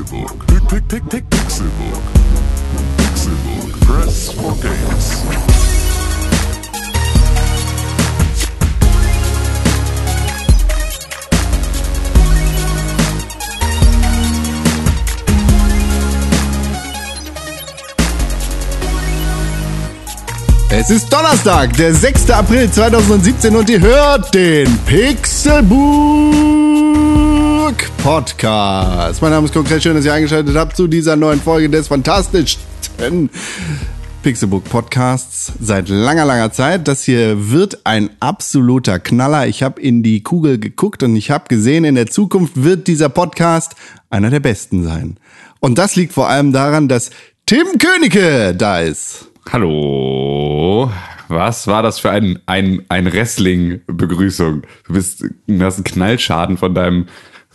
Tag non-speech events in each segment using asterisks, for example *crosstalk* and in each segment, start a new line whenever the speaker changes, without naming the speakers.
Pixelbook. Pick, pick, pick, Pixelbook. Pixelbook. Press for games.
Es ist Donnerstag, der 6. April 2017 und ihr hört den Pixelbook Podcast. Mein Name ist konkret schön, dass ihr eingeschaltet habt zu dieser neuen Folge des fantastischsten Pixelbook Podcasts seit langer, langer Zeit. Das hier wird ein absoluter Knaller. Ich habe in die Kugel geguckt und ich habe gesehen, in der Zukunft wird dieser Podcast einer der besten sein. Und das liegt vor allem daran, dass Tim Königke da ist.
Hallo. Was war das für ein, ein, ein Wrestling-Begrüßung? Du bist, du hast einen Knallschaden von deinem,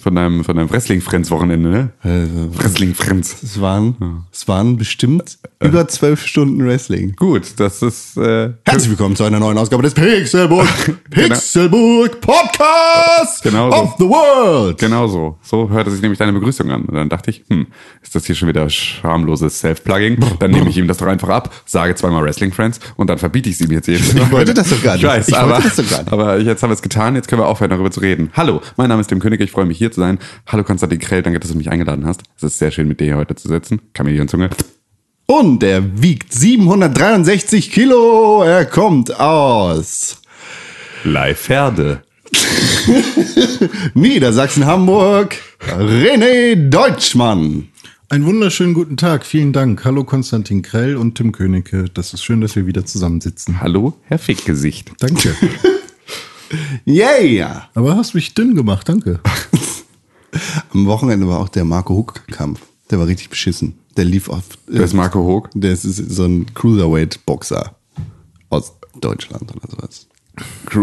von deinem, von deinem Wrestling-Friends-Wochenende, ne?
Also,
Wrestling-Friends.
es waren, es waren bestimmt über zwölf Stunden Wrestling.
Gut, das ist, äh,
Herzlich willkommen zu einer neuen Ausgabe des Pixelbook, *laughs* Pixelbook Podcast
Genau so.
of the World.
genau so. So hörte sich nämlich deine Begrüßung an. Und dann dachte ich, hm, ist das hier schon wieder schamloses Self-Plugging? Dann nehme ich ihm das doch einfach ab, sage zweimal Wrestling-Friends und dann verbiete ich es ihm jetzt jedes Mal.
Ich wollte das doch gar nicht.
Ich weiß,
Ich wollte
aber,
das doch gar nicht.
aber jetzt haben wir es getan, jetzt können wir aufhören, darüber zu reden. Hallo, mein Name ist Tim König, ich freue mich hier zu sein. Hallo Konstantin Krell, danke, dass du mich eingeladen hast. Es ist sehr schön, mit dir hier heute zu sitzen. Chameleonzunge.
Und er wiegt 763 Kilo. Er kommt aus
Leiferde. *laughs*
Niedersachsen-Hamburg. René Deutschmann.
Einen wunderschönen guten Tag. Vielen Dank. Hallo Konstantin Krell und Tim Königke. Das ist schön, dass wir wieder zusammensitzen.
Hallo, Herr Fickgesicht.
Danke. *laughs*
Yeah.
Aber hast mich dünn gemacht. Danke. *laughs*
Am Wochenende war auch der Marco Huck-Kampf. Der war richtig beschissen. Der lief auf.
Wer ist Marco Hoog?
Der ist so ein Cruiserweight-Boxer aus Deutschland oder sowas.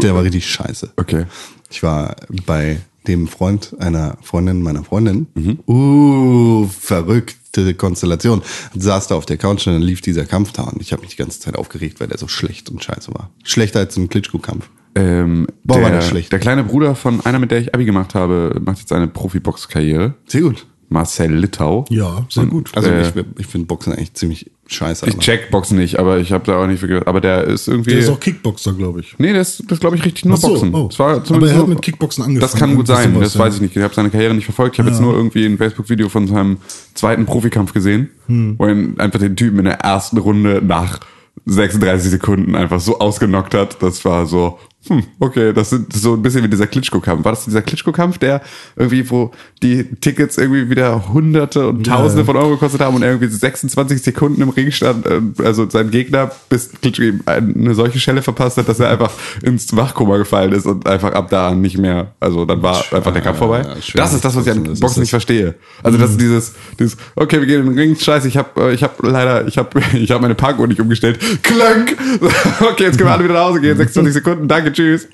Der war richtig scheiße.
Okay.
Ich war bei dem Freund einer Freundin meiner Freundin. Uh, verrückte Konstellation. Saß da auf der Couch und dann lief dieser Kampf da und ich habe mich die ganze Zeit aufgeregt, weil der so schlecht und scheiße war. Schlechter als ein Klitschko-Kampf.
Ähm,
Boah,
der,
war der schlecht.
Der kleine Bruder von einer, mit der ich Abi gemacht habe, macht jetzt eine Profibox-Karriere.
Sehr gut.
Marcel Littau.
Ja, sehr gut.
Also
Äh,
ich, ich finde Boxen eigentlich ziemlich scheiße.
Ich
aber-
check Boxen nicht, aber ich habe da auch nicht viel gehört. Aber der ist irgendwie.
Der ist auch Kickboxer, glaube ich.
nee, das ist, das glaube ich richtig nur
so,
Boxen.
oh.
Das war
Aber er hat mit Kickboxen angefangen.
Das kann gut sein, das weiß ich nicht. Ich habe seine Karriere nicht verfolgt. Ich habe jetzt nur irgendwie ein Facebook-Video von seinem zweiten Profikampf gesehen,
Hm.
wo er einfach den Typen in der ersten Runde nach 36 Sekunden einfach so ausgenockt hat. Das war so, hm, okay, das ist so ein bisschen wie dieser Klitschko-Kampf. War das dieser Klitschko-Kampf, der irgendwie, wo die Tickets irgendwie wieder Hunderte und Tausende von Euro gekostet haben und irgendwie 26 Sekunden im Ring stand, äh, also sein Gegner, bis Klitschko ihm eine solche Schelle verpasst hat, dass er einfach ins Wachkoma gefallen ist und einfach ab da nicht mehr, also dann war einfach der Kampf vorbei.
ja, schwer
das ist das, was ich an Boxen nicht verstehe. Also das ist dieses, dieses, okay, wir gehen in den Ring, scheiße, ich habe ich hab leider, ich habe *laughs* ich hab meine Parkuhr nicht umgestellt. Klank! *laughs* Okay, jetzt können wir alle wieder nach Hause gehen, 26 Sekunden, danke, tschüss.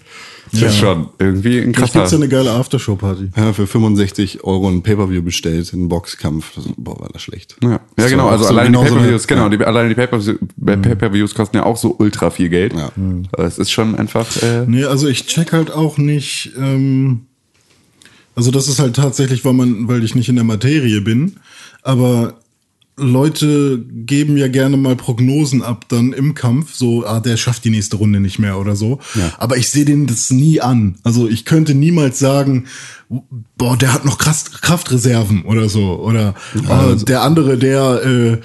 Das ist schon irgendwie ein krasser.
ja eine geile Aftershow-Party.
Ja, für 65 Euro ein Pay-Per-View bestellt, einen Boxkampf. Das, boah, war das schlecht.
Ja, ja genau, also
so
allein die Pay-Per-Views,
eine-
genau, die, alleine die Pay-Per-Views Pay-Per-Views kosten ja auch so ultra viel Geld.
Ja.
Aber Es ist schon einfach, äh,
Nee, also ich check halt auch nicht, ähm, also das ist halt tatsächlich, weil man, weil ich nicht in der Materie bin, aber Leute geben ja gerne mal Prognosen ab dann im Kampf, so, ah, der schafft die nächste Runde nicht mehr oder so. Aber ich sehe denen das nie an. Also ich könnte niemals sagen, boah, der hat noch krass, Kraftreserven oder so. Oder ah, der andere, der, äh,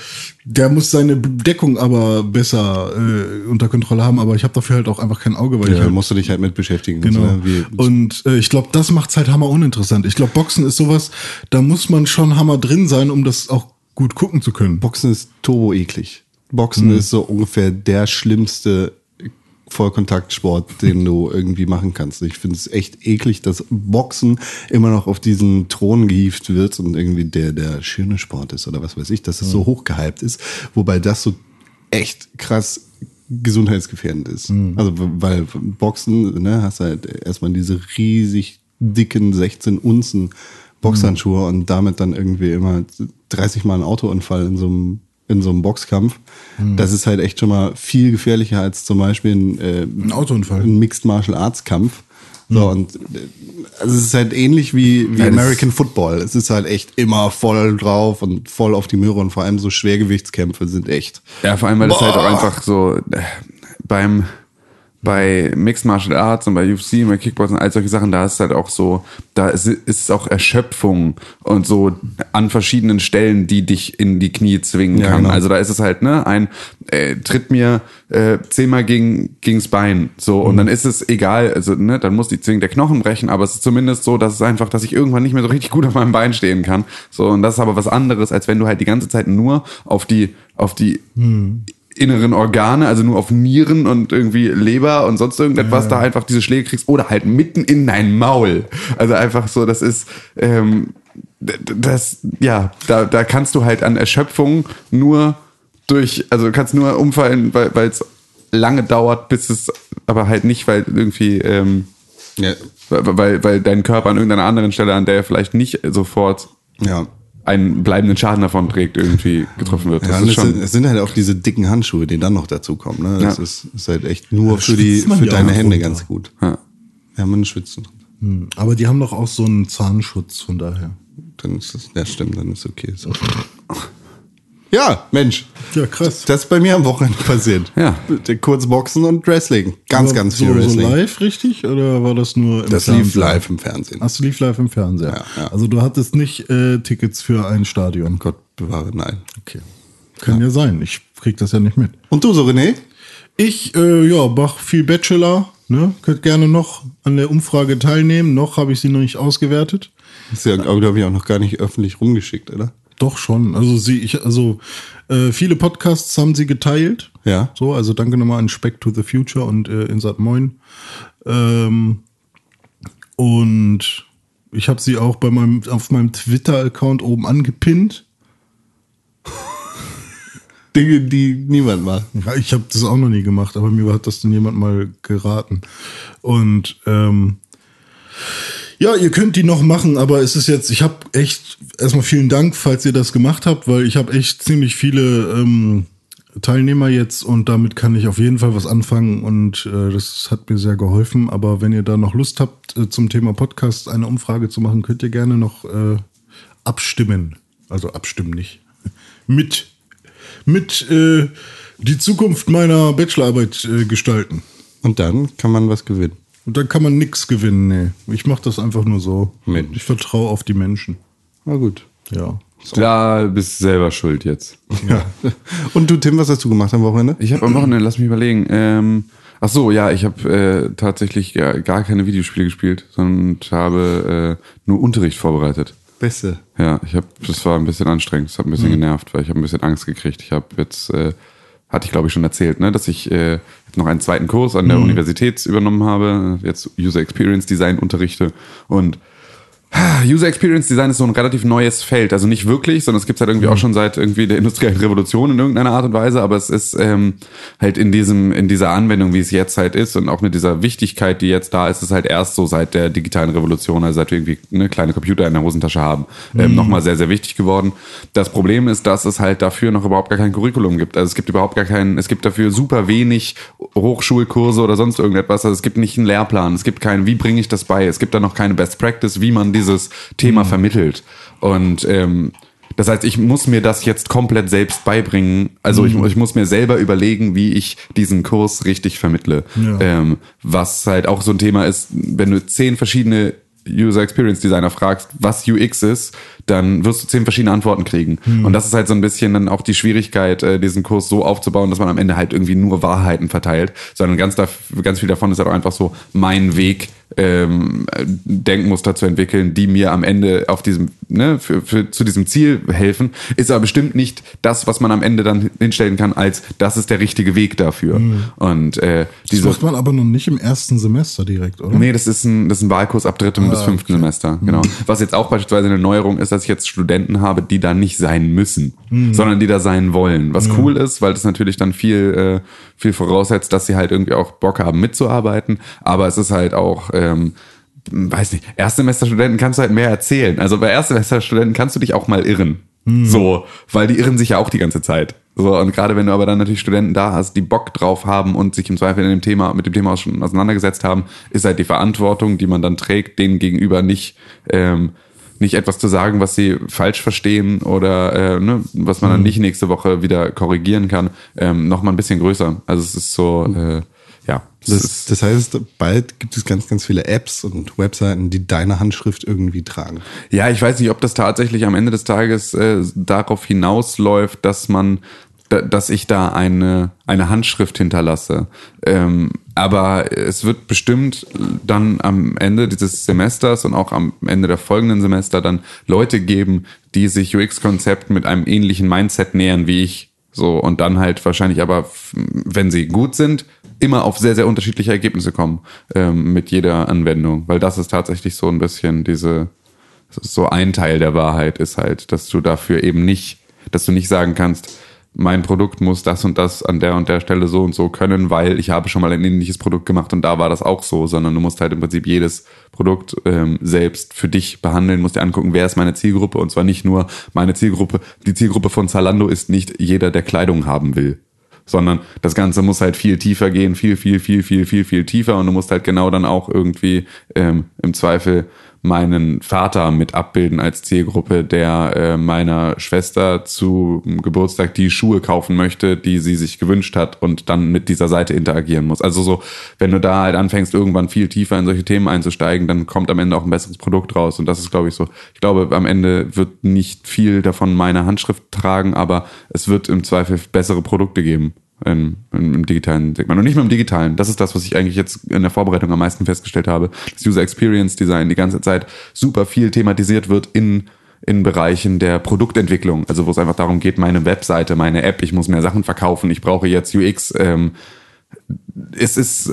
der muss seine Deckung aber besser äh, unter Kontrolle haben. Aber ich habe dafür halt auch einfach kein Auge, weil ich
Ja,
halt
musst du dich halt mit beschäftigen.
Genau.
So, ne? Wie,
Und äh, ich glaube, das macht's halt hammer uninteressant. Ich glaube, Boxen ist sowas, da muss man schon hammer drin sein, um das auch gut gucken zu können.
Boxen ist turbo eklig. Boxen ist so ungefähr der schlimmste Vollkontaktsport, den du irgendwie machen kannst. Ich finde es echt eklig, dass Boxen immer noch auf diesen Thron gehievt wird und irgendwie der, der schöne Sport ist oder was weiß ich, dass es so hochgehypt ist, wobei das so echt krass gesundheitsgefährdend ist. Also, weil Boxen, ne, hast halt erstmal diese riesig dicken 16 Unzen Boxhandschuhe und damit dann irgendwie immer 30 Mal ein Autounfall in so einem in so einem Boxkampf. Das ist halt echt schon mal viel gefährlicher als zum Beispiel ein, äh,
Ein Autounfall.
ein Mixed Martial Arts Kampf, So, und äh, also es ist halt ähnlich wie, wie
Ja,
American Football. Es ist halt echt immer voll drauf und voll auf die Möhre und vor allem so Schwergewichtskämpfe sind echt.
Ja, vor allem, weil es halt auch einfach so äh, beim bei Mixed Martial Arts und bei UFC, bei Kickboxen, all solche Sachen, da ist halt auch so, da ist, ist es auch Erschöpfung und so an verschiedenen Stellen, die dich in die Knie zwingen
Ja,
kann.
genau.
Also da ist es halt, ne, ein äh, tritt mir äh, zehnmal gegen gegens Bein, so und dann ist es egal, also ne, dann muss die zwingend der Knochen brechen, aber es ist zumindest so, dass es einfach, dass ich irgendwann nicht mehr so richtig gut auf meinem Bein stehen kann. So und das ist aber was anderes, als wenn du halt die ganze Zeit nur auf die auf die inneren Organe, also nur auf Nieren und irgendwie Leber und sonst irgendetwas, da einfach diese Schläge kriegst oder halt mitten in dein Maul. Also einfach so, das ist, ähm, das, ja, da, da kannst du halt an Erschöpfung nur durch, also du kannst nur umfallen, weil weil es lange dauert, bis es, aber halt nicht, weil irgendwie, ähm,
Ja.
weil, weil, weil dein Körper an irgendeiner anderen Stelle, an der er vielleicht nicht sofort
Ja.
Einen bleibenden Schaden davon trägt, irgendwie getroffen wird. Das
Ja,
ist schon,
sind, es sind halt auch diese dicken Handschuhe, die dann noch dazukommen. Ne? Das
Ja.
ist, ist halt echt nur für, die, für deine Hände
runter.
ganz gut.
ja.
Ja, man schwitzt.
Hm, Aber die haben doch auch so einen Zahnschutz, von daher.
Dann ist das, ja stimmt, dann ist okay. So. *laughs* Ja, Mensch.
Ja, krass.
Das ist bei mir am Wochenende *laughs* passiert.
Ja.
Kurz Boxen und Wrestling. Ganz,
Aber
ganz
so,
viel
so
Wrestling.
live, richtig? Oder war das nur im
das
Fernsehen?
lief live im Fernsehen.
Ach, du lief live im Fernseher.
Ja, ja.
Also du hattest nicht äh, Tickets für ein Stadion.
Gott bewahre, nein.
Okay. Kann ja. sein. Ich krieg das ja nicht mit.
Und du so, René?
Ich, äh, ja, mach viel Bachelor. Ne? Könnt gerne noch an der Umfrage teilnehmen. Noch habe ich sie noch nicht ausgewertet.
Ist ja, glaube ich, auch noch gar nicht öffentlich rumgeschickt, oder?
Doch schon. Also sie, ich, also äh, viele Podcasts haben sie geteilt.
Ja.
So, also danke nochmal an Speck to the Future und äh, Insat Moin. Ähm, und ich habe sie auch bei meinem, auf meinem Twitter-Account oben angepinnt. *laughs*
Dinge, die niemand macht.
Ja, ich habe das auch noch nie gemacht, aber mir hat das dann jemand mal geraten. Und ähm, ja, ihr könnt die noch machen, aber es ist jetzt, ich habe echt erstmal vielen Dank, falls ihr das gemacht habt, weil ich habe echt ziemlich viele ähm, Teilnehmer jetzt und damit kann ich auf jeden Fall was anfangen und äh, das hat mir sehr geholfen. Aber wenn ihr da noch Lust habt, äh, zum Thema Podcast eine Umfrage zu machen, könnt ihr gerne noch äh, abstimmen. Also abstimmen nicht. *laughs* Mit, mit äh, die Zukunft meiner Bachelorarbeit äh, gestalten.
Und dann kann man was gewinnen.
Und dann kann man nichts gewinnen, nee. Ich mache das einfach nur so.
Mensch.
Ich vertraue auf die Menschen.
Na gut.
Ja.
Da bist du selber schuld jetzt.
Ja. *laughs* Und du, Tim, was hast du gemacht am Wochenende?
Ich habe am Wochenende, lass mich überlegen. Ähm, ach so, ja, ich habe äh, tatsächlich gar, gar keine Videospiele gespielt, sondern habe äh, nur Unterricht vorbereitet.
Beste.
Ja, ich habe, das war ein bisschen anstrengend, das hat ein bisschen genervt, weil ich habe ein bisschen Angst gekriegt. Ich habe jetzt, äh, hatte ich glaube ich schon erzählt, ne, dass ich äh, noch einen zweiten Kurs an der Universität übernommen habe, jetzt User Experience Design unterrichte. Und User Experience Design ist so ein relativ neues Feld. Also nicht wirklich, sondern es gibt halt irgendwie auch schon seit irgendwie der industriellen Revolution in irgendeiner Art und Weise, aber es ist ähm, halt in diesem, in dieser Anwendung, wie es jetzt halt ist und auch mit dieser Wichtigkeit, die jetzt da ist, ist es halt erst so seit der digitalen Revolution, also seit wir irgendwie eine kleine Computer in der Hosentasche haben, ähm, nochmal sehr, sehr wichtig geworden. Das Problem ist, dass es halt dafür noch überhaupt gar kein Curriculum gibt. Also es gibt überhaupt gar keinen, es gibt dafür super wenig Hochschulkurse oder sonst irgendetwas. Also es gibt nicht einen Lehrplan, es gibt keinen, wie bringe ich das bei? Es gibt da noch keine Best Practice, wie man dieses Thema vermittelt. Und ähm, das heißt, ich muss mir das jetzt komplett selbst beibringen. Also ich, ich muss mir selber überlegen, wie ich diesen Kurs richtig vermittle.
Ja.
Ähm, was halt auch so ein Thema ist, wenn du zehn verschiedene User Experience Designer fragst, was UX ist, dann wirst du zehn verschiedene Antworten kriegen. Und das ist halt so ein bisschen dann auch die Schwierigkeit, äh, diesen Kurs so aufzubauen, dass man am Ende halt irgendwie nur Wahrheiten verteilt, sondern ganz, ganz viel davon ist halt auch einfach so mein Weg, ähm, Denkmuster zu entwickeln, die mir am Ende auf diesem, ne, für, für, zu diesem Ziel helfen, ist aber bestimmt nicht das, was man am Ende dann hinstellen kann, als das ist der richtige Weg dafür. Und äh,
Das
diese
macht man aber noch nicht im ersten Semester direkt, oder?
Nee, das ist ein, das ist ein Wahlkurs ab drittem bis fünften Semester, genau. Was jetzt auch beispielsweise eine Neuerung ist, dass ich jetzt Studenten habe, die da nicht sein müssen, sondern die da sein wollen. Was cool ist, weil das natürlich dann viel, äh, viel voraussetzt, dass sie halt irgendwie auch Bock haben mitzuarbeiten. Aber es ist halt auch, ähm, weiß nicht, Erstsemesterstudenten kannst du halt mehr erzählen. Also bei Erstsemesterstudenten kannst du dich auch mal irren. So, weil die irren sich ja auch die ganze Zeit. So, und gerade wenn du aber dann natürlich Studenten da hast, die Bock drauf haben und sich im Zweifel in dem Thema, mit dem Thema auch schon auseinandergesetzt haben, ist halt die Verantwortung, die man dann trägt, denen gegenüber nicht, ähm, nicht etwas zu sagen, was sie falsch verstehen oder äh, ne, was man dann nicht nächste Woche wieder korrigieren kann, ähm, noch mal ein bisschen größer. Also es ist so, äh,
Das, das heißt, bald gibt es ganz, ganz viele Apps und Webseiten, die deine Handschrift irgendwie tragen.
Ja, ich weiß nicht, ob das tatsächlich am Ende des Tages äh, darauf hinausläuft, dass man, da, dass ich da eine, eine Handschrift hinterlasse. Ähm, aber es wird bestimmt dann am Ende dieses Semesters und auch am Ende der folgenden Semester dann Leute geben, die sich UX-Konzept mit einem ähnlichen Mindset nähern wie ich. So, und dann halt wahrscheinlich aber, wenn sie gut sind, immer auf sehr, sehr unterschiedliche Ergebnisse kommen ähm, mit jeder Anwendung. Weil das ist tatsächlich so ein bisschen diese, so ein Teil der Wahrheit ist halt, dass du dafür eben nicht, dass du nicht sagen kannst, mein Produkt muss das und das an der und der Stelle so und so können, weil ich habe schon mal ein ähnliches Produkt gemacht und da war das auch so, sondern du musst halt im Prinzip jedes Produkt ähm, selbst für dich behandeln, musst dir angucken, wer ist meine Zielgruppe und zwar nicht nur meine Zielgruppe. Die Zielgruppe von Zalando ist nicht jeder, der Kleidung haben will sondern das Ganze muss halt viel tiefer gehen, viel, viel, viel, viel, viel, viel tiefer und du musst halt genau dann auch irgendwie ähm, im Zweifel meinen Vater mit abbilden als Zielgruppe, der äh, meiner Schwester zu Geburtstag die Schuhe kaufen möchte, die sie sich gewünscht hat und dann mit dieser Seite interagieren muss. Also so, wenn du da halt anfängst, irgendwann viel tiefer in solche Themen einzusteigen, dann kommt am Ende auch ein besseres Produkt raus. Und das ist, glaube ich, so. Ich glaube, am Ende wird nicht viel davon meine Handschrift tragen, aber es wird im Zweifel bessere Produkte geben. Im, im, digitalen Segment. Und nicht nur im digitalen. Das ist das, was ich eigentlich jetzt in der Vorbereitung am meisten festgestellt habe. Das User Experience Design die ganze Zeit super viel thematisiert wird in, in Bereichen der Produktentwicklung. Also wo es einfach darum geht, meine Webseite, meine App, ich muss mehr Sachen verkaufen, ich brauche jetzt UX. Ähm, es ist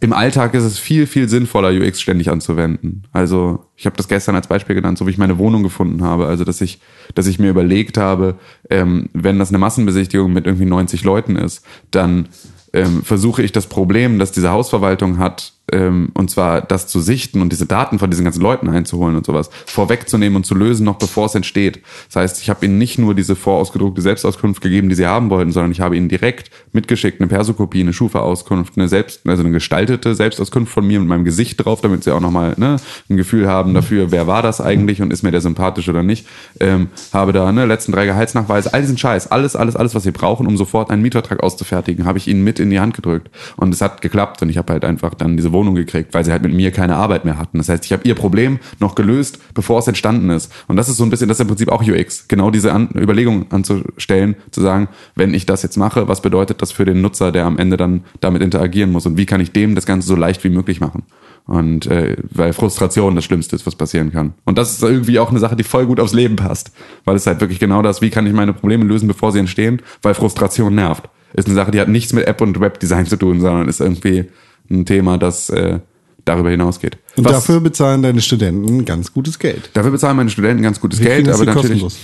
im Alltag ist es viel, viel sinnvoller, UX ständig anzuwenden. Also ich habe das gestern als Beispiel genannt, so wie ich meine Wohnung gefunden habe. Also dass ich, dass ich mir überlegt habe, ähm, wenn das eine Massenbesichtigung mit irgendwie 90 Leuten ist, dann ähm, versuche ich das Problem, das diese Hausverwaltung hat, ähm, und zwar das zu sichten und diese Daten von diesen ganzen Leuten einzuholen und sowas, vorwegzunehmen und zu lösen, noch bevor es entsteht. Das heißt, ich habe ihnen nicht nur diese vorausgedruckte Selbstauskunft gegeben, die sie haben wollten, sondern ich habe ihnen direkt mitgeschickt eine Persokopie, eine Schufa-Auskunft, eine selbst, also eine gestaltete Selbstauskunft von mir mit meinem Gesicht drauf, damit sie auch nochmal ne, ein Gefühl haben dafür, wer war das eigentlich und ist mir der sympathisch oder nicht. Ähm, habe da ne, letzten drei Gehaltsnachweise, all diesen Scheiß, alles, alles, alles, was sie brauchen, um sofort einen Mietvertrag auszufertigen, habe ich ihnen mit in die Hand gedrückt. Und es hat geklappt und ich habe halt einfach dann diese Wohnung gekriegt, weil sie halt mit mir keine Arbeit mehr hatten. Das heißt, ich habe ihr Problem noch gelöst, bevor es entstanden ist. Und das ist so ein bisschen, das ist im Prinzip auch UX, genau diese An Überlegung anzustellen, zu sagen, wenn ich das jetzt mache, was bedeutet das für den Nutzer, der am Ende dann damit interagieren muss und wie kann ich dem das Ganze so leicht wie möglich machen? Und äh, weil Frustration das Schlimmste ist, was passieren kann. Und das ist irgendwie auch eine Sache, die voll gut aufs Leben passt. Weil es halt wirklich genau das, wie kann ich meine Probleme lösen, bevor sie entstehen, weil Frustration nervt. Ist eine Sache, die hat nichts mit App und Webdesign zu tun, sondern ist irgendwie ein Thema, das äh, darüber hinausgeht.
Und
Was-
dafür bezahlen deine Studenten ganz gutes Geld.
dafür bezahlen meine Studenten ganz gutes
Wir
Geld, aber natürlich.
kostenlos.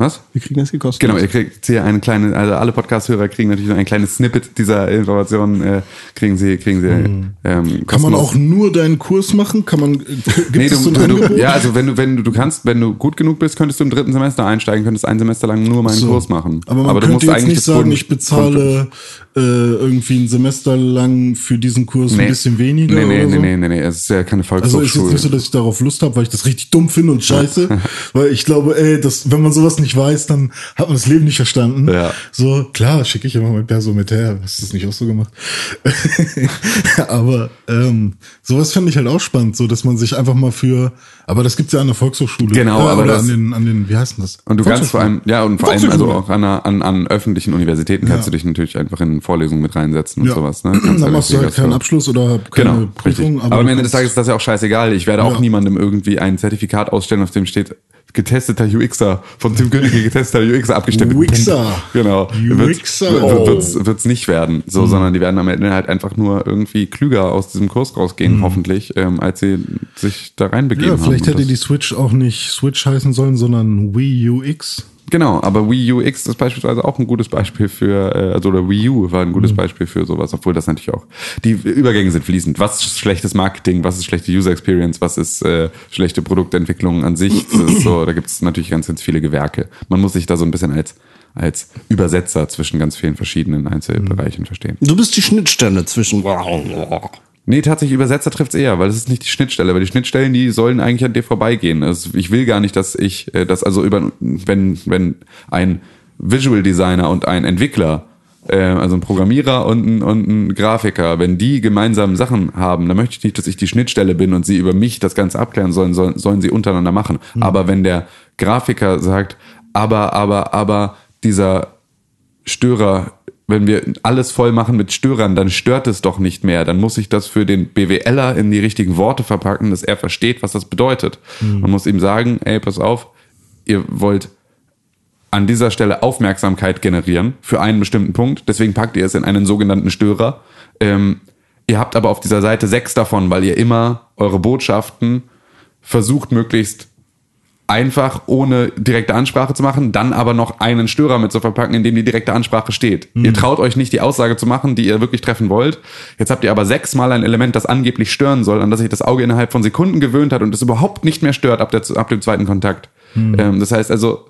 Was?
Wir kriegen das gekostet.
Genau, ihr kriegt hier eine kleine, also alle Podcast-Hörer kriegen natürlich ein kleines Snippet dieser Informationen, äh, kriegen sie, kriegen sie. Ähm,
Kann man
kostenlos.
auch nur deinen Kurs machen? Kann man, gibt
Nee,
es
du,
so
du, du, ja, also wenn du, wenn du, du kannst, wenn du gut genug bist, könntest du im dritten Semester einsteigen, könntest ein Semester lang nur meinen
So.
Kurs machen.
Aber man
du
könnte jetzt
eigentlich
nicht sagen,
Grund-
ich bezahle äh, irgendwie ein Semester lang für diesen Kurs ein bisschen weniger
Nee, nee,
oder
nee,
so.
nee, nee, nee, es ist ja keine
Also ist jetzt
Volkshochschule.
nicht so, dass ich darauf Lust habe, weil ich das richtig dumm finde und scheiße. *laughs* weil ich glaube, ey, das, wenn man sowas nicht weiß, dann hat man das Leben nicht verstanden.
Ja.
So, klar, schicke ich immer mein Perso mit her. Hast du das nicht auch so gemacht? *laughs* aber ähm, sowas finde ich halt auch spannend, so dass man sich einfach mal für, aber das gibt's ja an der Volkshochschule.
Genau, aber
oder
das-
an den, an den, wie heißt denn das?
Und du kannst vor allem, ja, und vor allem also auch an, an, an öffentlichen Universitäten kannst
Ja.
du dich natürlich einfach in Vorlesungen mit reinsetzen und
Ja.
sowas. Ne? Kannst
Dann
halt
machst du halt keinen Abschluss oder keine
Genau,
Prüfung.
richtig. Aber, am
du
Ende des Tages ist das ja auch scheißegal. Ich werde auch
Ja.
niemandem irgendwie ein Zertifikat ausstellen, auf dem steht getesteter UXer, von Tim Königke getesteter UXer abgestimmt.
Wixer. *laughs*
Genau.
Wixer.
Wird,
Oh.
wird's, wird's nicht werden. So, sondern die werden am Ende halt einfach nur irgendwie klüger aus diesem Kurs rausgehen, hoffentlich, ähm, als sie sich da reinbegeben
Ja,
haben.
vielleicht hätte die Switch auch nicht Switch heißen sollen, sondern Wii U X.
Genau, aber Wii U X ist beispielsweise auch ein gutes Beispiel für, äh, also oder Wii U war ein
Mhm.
gutes Beispiel für sowas, obwohl das natürlich auch, die Übergänge sind fließend. Was ist schlechtes Marketing, was ist schlechte User Experience, was ist äh, schlechte Produktentwicklung an sich? So, da gibt es natürlich ganz, ganz viele Gewerke. Man muss sich da so ein bisschen als, als Übersetzer zwischen ganz vielen verschiedenen Einzelbereichen verstehen.
Du bist die Schnittstelle zwischen.
Nee, tatsächlich Übersetzer trifft's eher, weil es ist nicht die Schnittstelle, weil die Schnittstellen, die sollen eigentlich an dir vorbeigehen. Also ich will gar nicht, dass ich, äh, das also über, wenn, wenn ein Visual Designer und ein Entwickler, äh, also ein Programmierer und ein, und ein Grafiker, wenn die gemeinsam Sachen haben, dann möchte ich nicht, dass ich die Schnittstelle bin und sie über mich das Ganze abklären sollen, sollen, sollen sie untereinander machen. Aber wenn der Grafiker sagt, aber, aber, aber dieser Störer, wenn wir alles voll machen mit Störern, dann stört es doch nicht mehr. Dann muss ich das für den BWLer in die richtigen Worte verpacken, dass er versteht, was das bedeutet. Man muss ihm sagen, ey, pass auf, ihr wollt an dieser Stelle Aufmerksamkeit generieren für einen bestimmten Punkt. Deswegen packt ihr es in einen sogenannten Störer. Ähm, ihr habt aber auf dieser Seite sechs davon, weil ihr immer eure Botschaften versucht, möglichst einfach ohne direkte Ansprache zu machen, dann aber noch einen Störer mit zu verpacken, in dem die direkte Ansprache steht. Ihr traut euch nicht die Aussage zu machen, die ihr wirklich treffen wollt. Jetzt habt ihr aber sechsmal ein Element, das angeblich stören soll, an das sich das Auge innerhalb von Sekunden gewöhnt hat und es überhaupt nicht mehr stört ab, der, ab dem zweiten Kontakt. Ähm, das heißt also,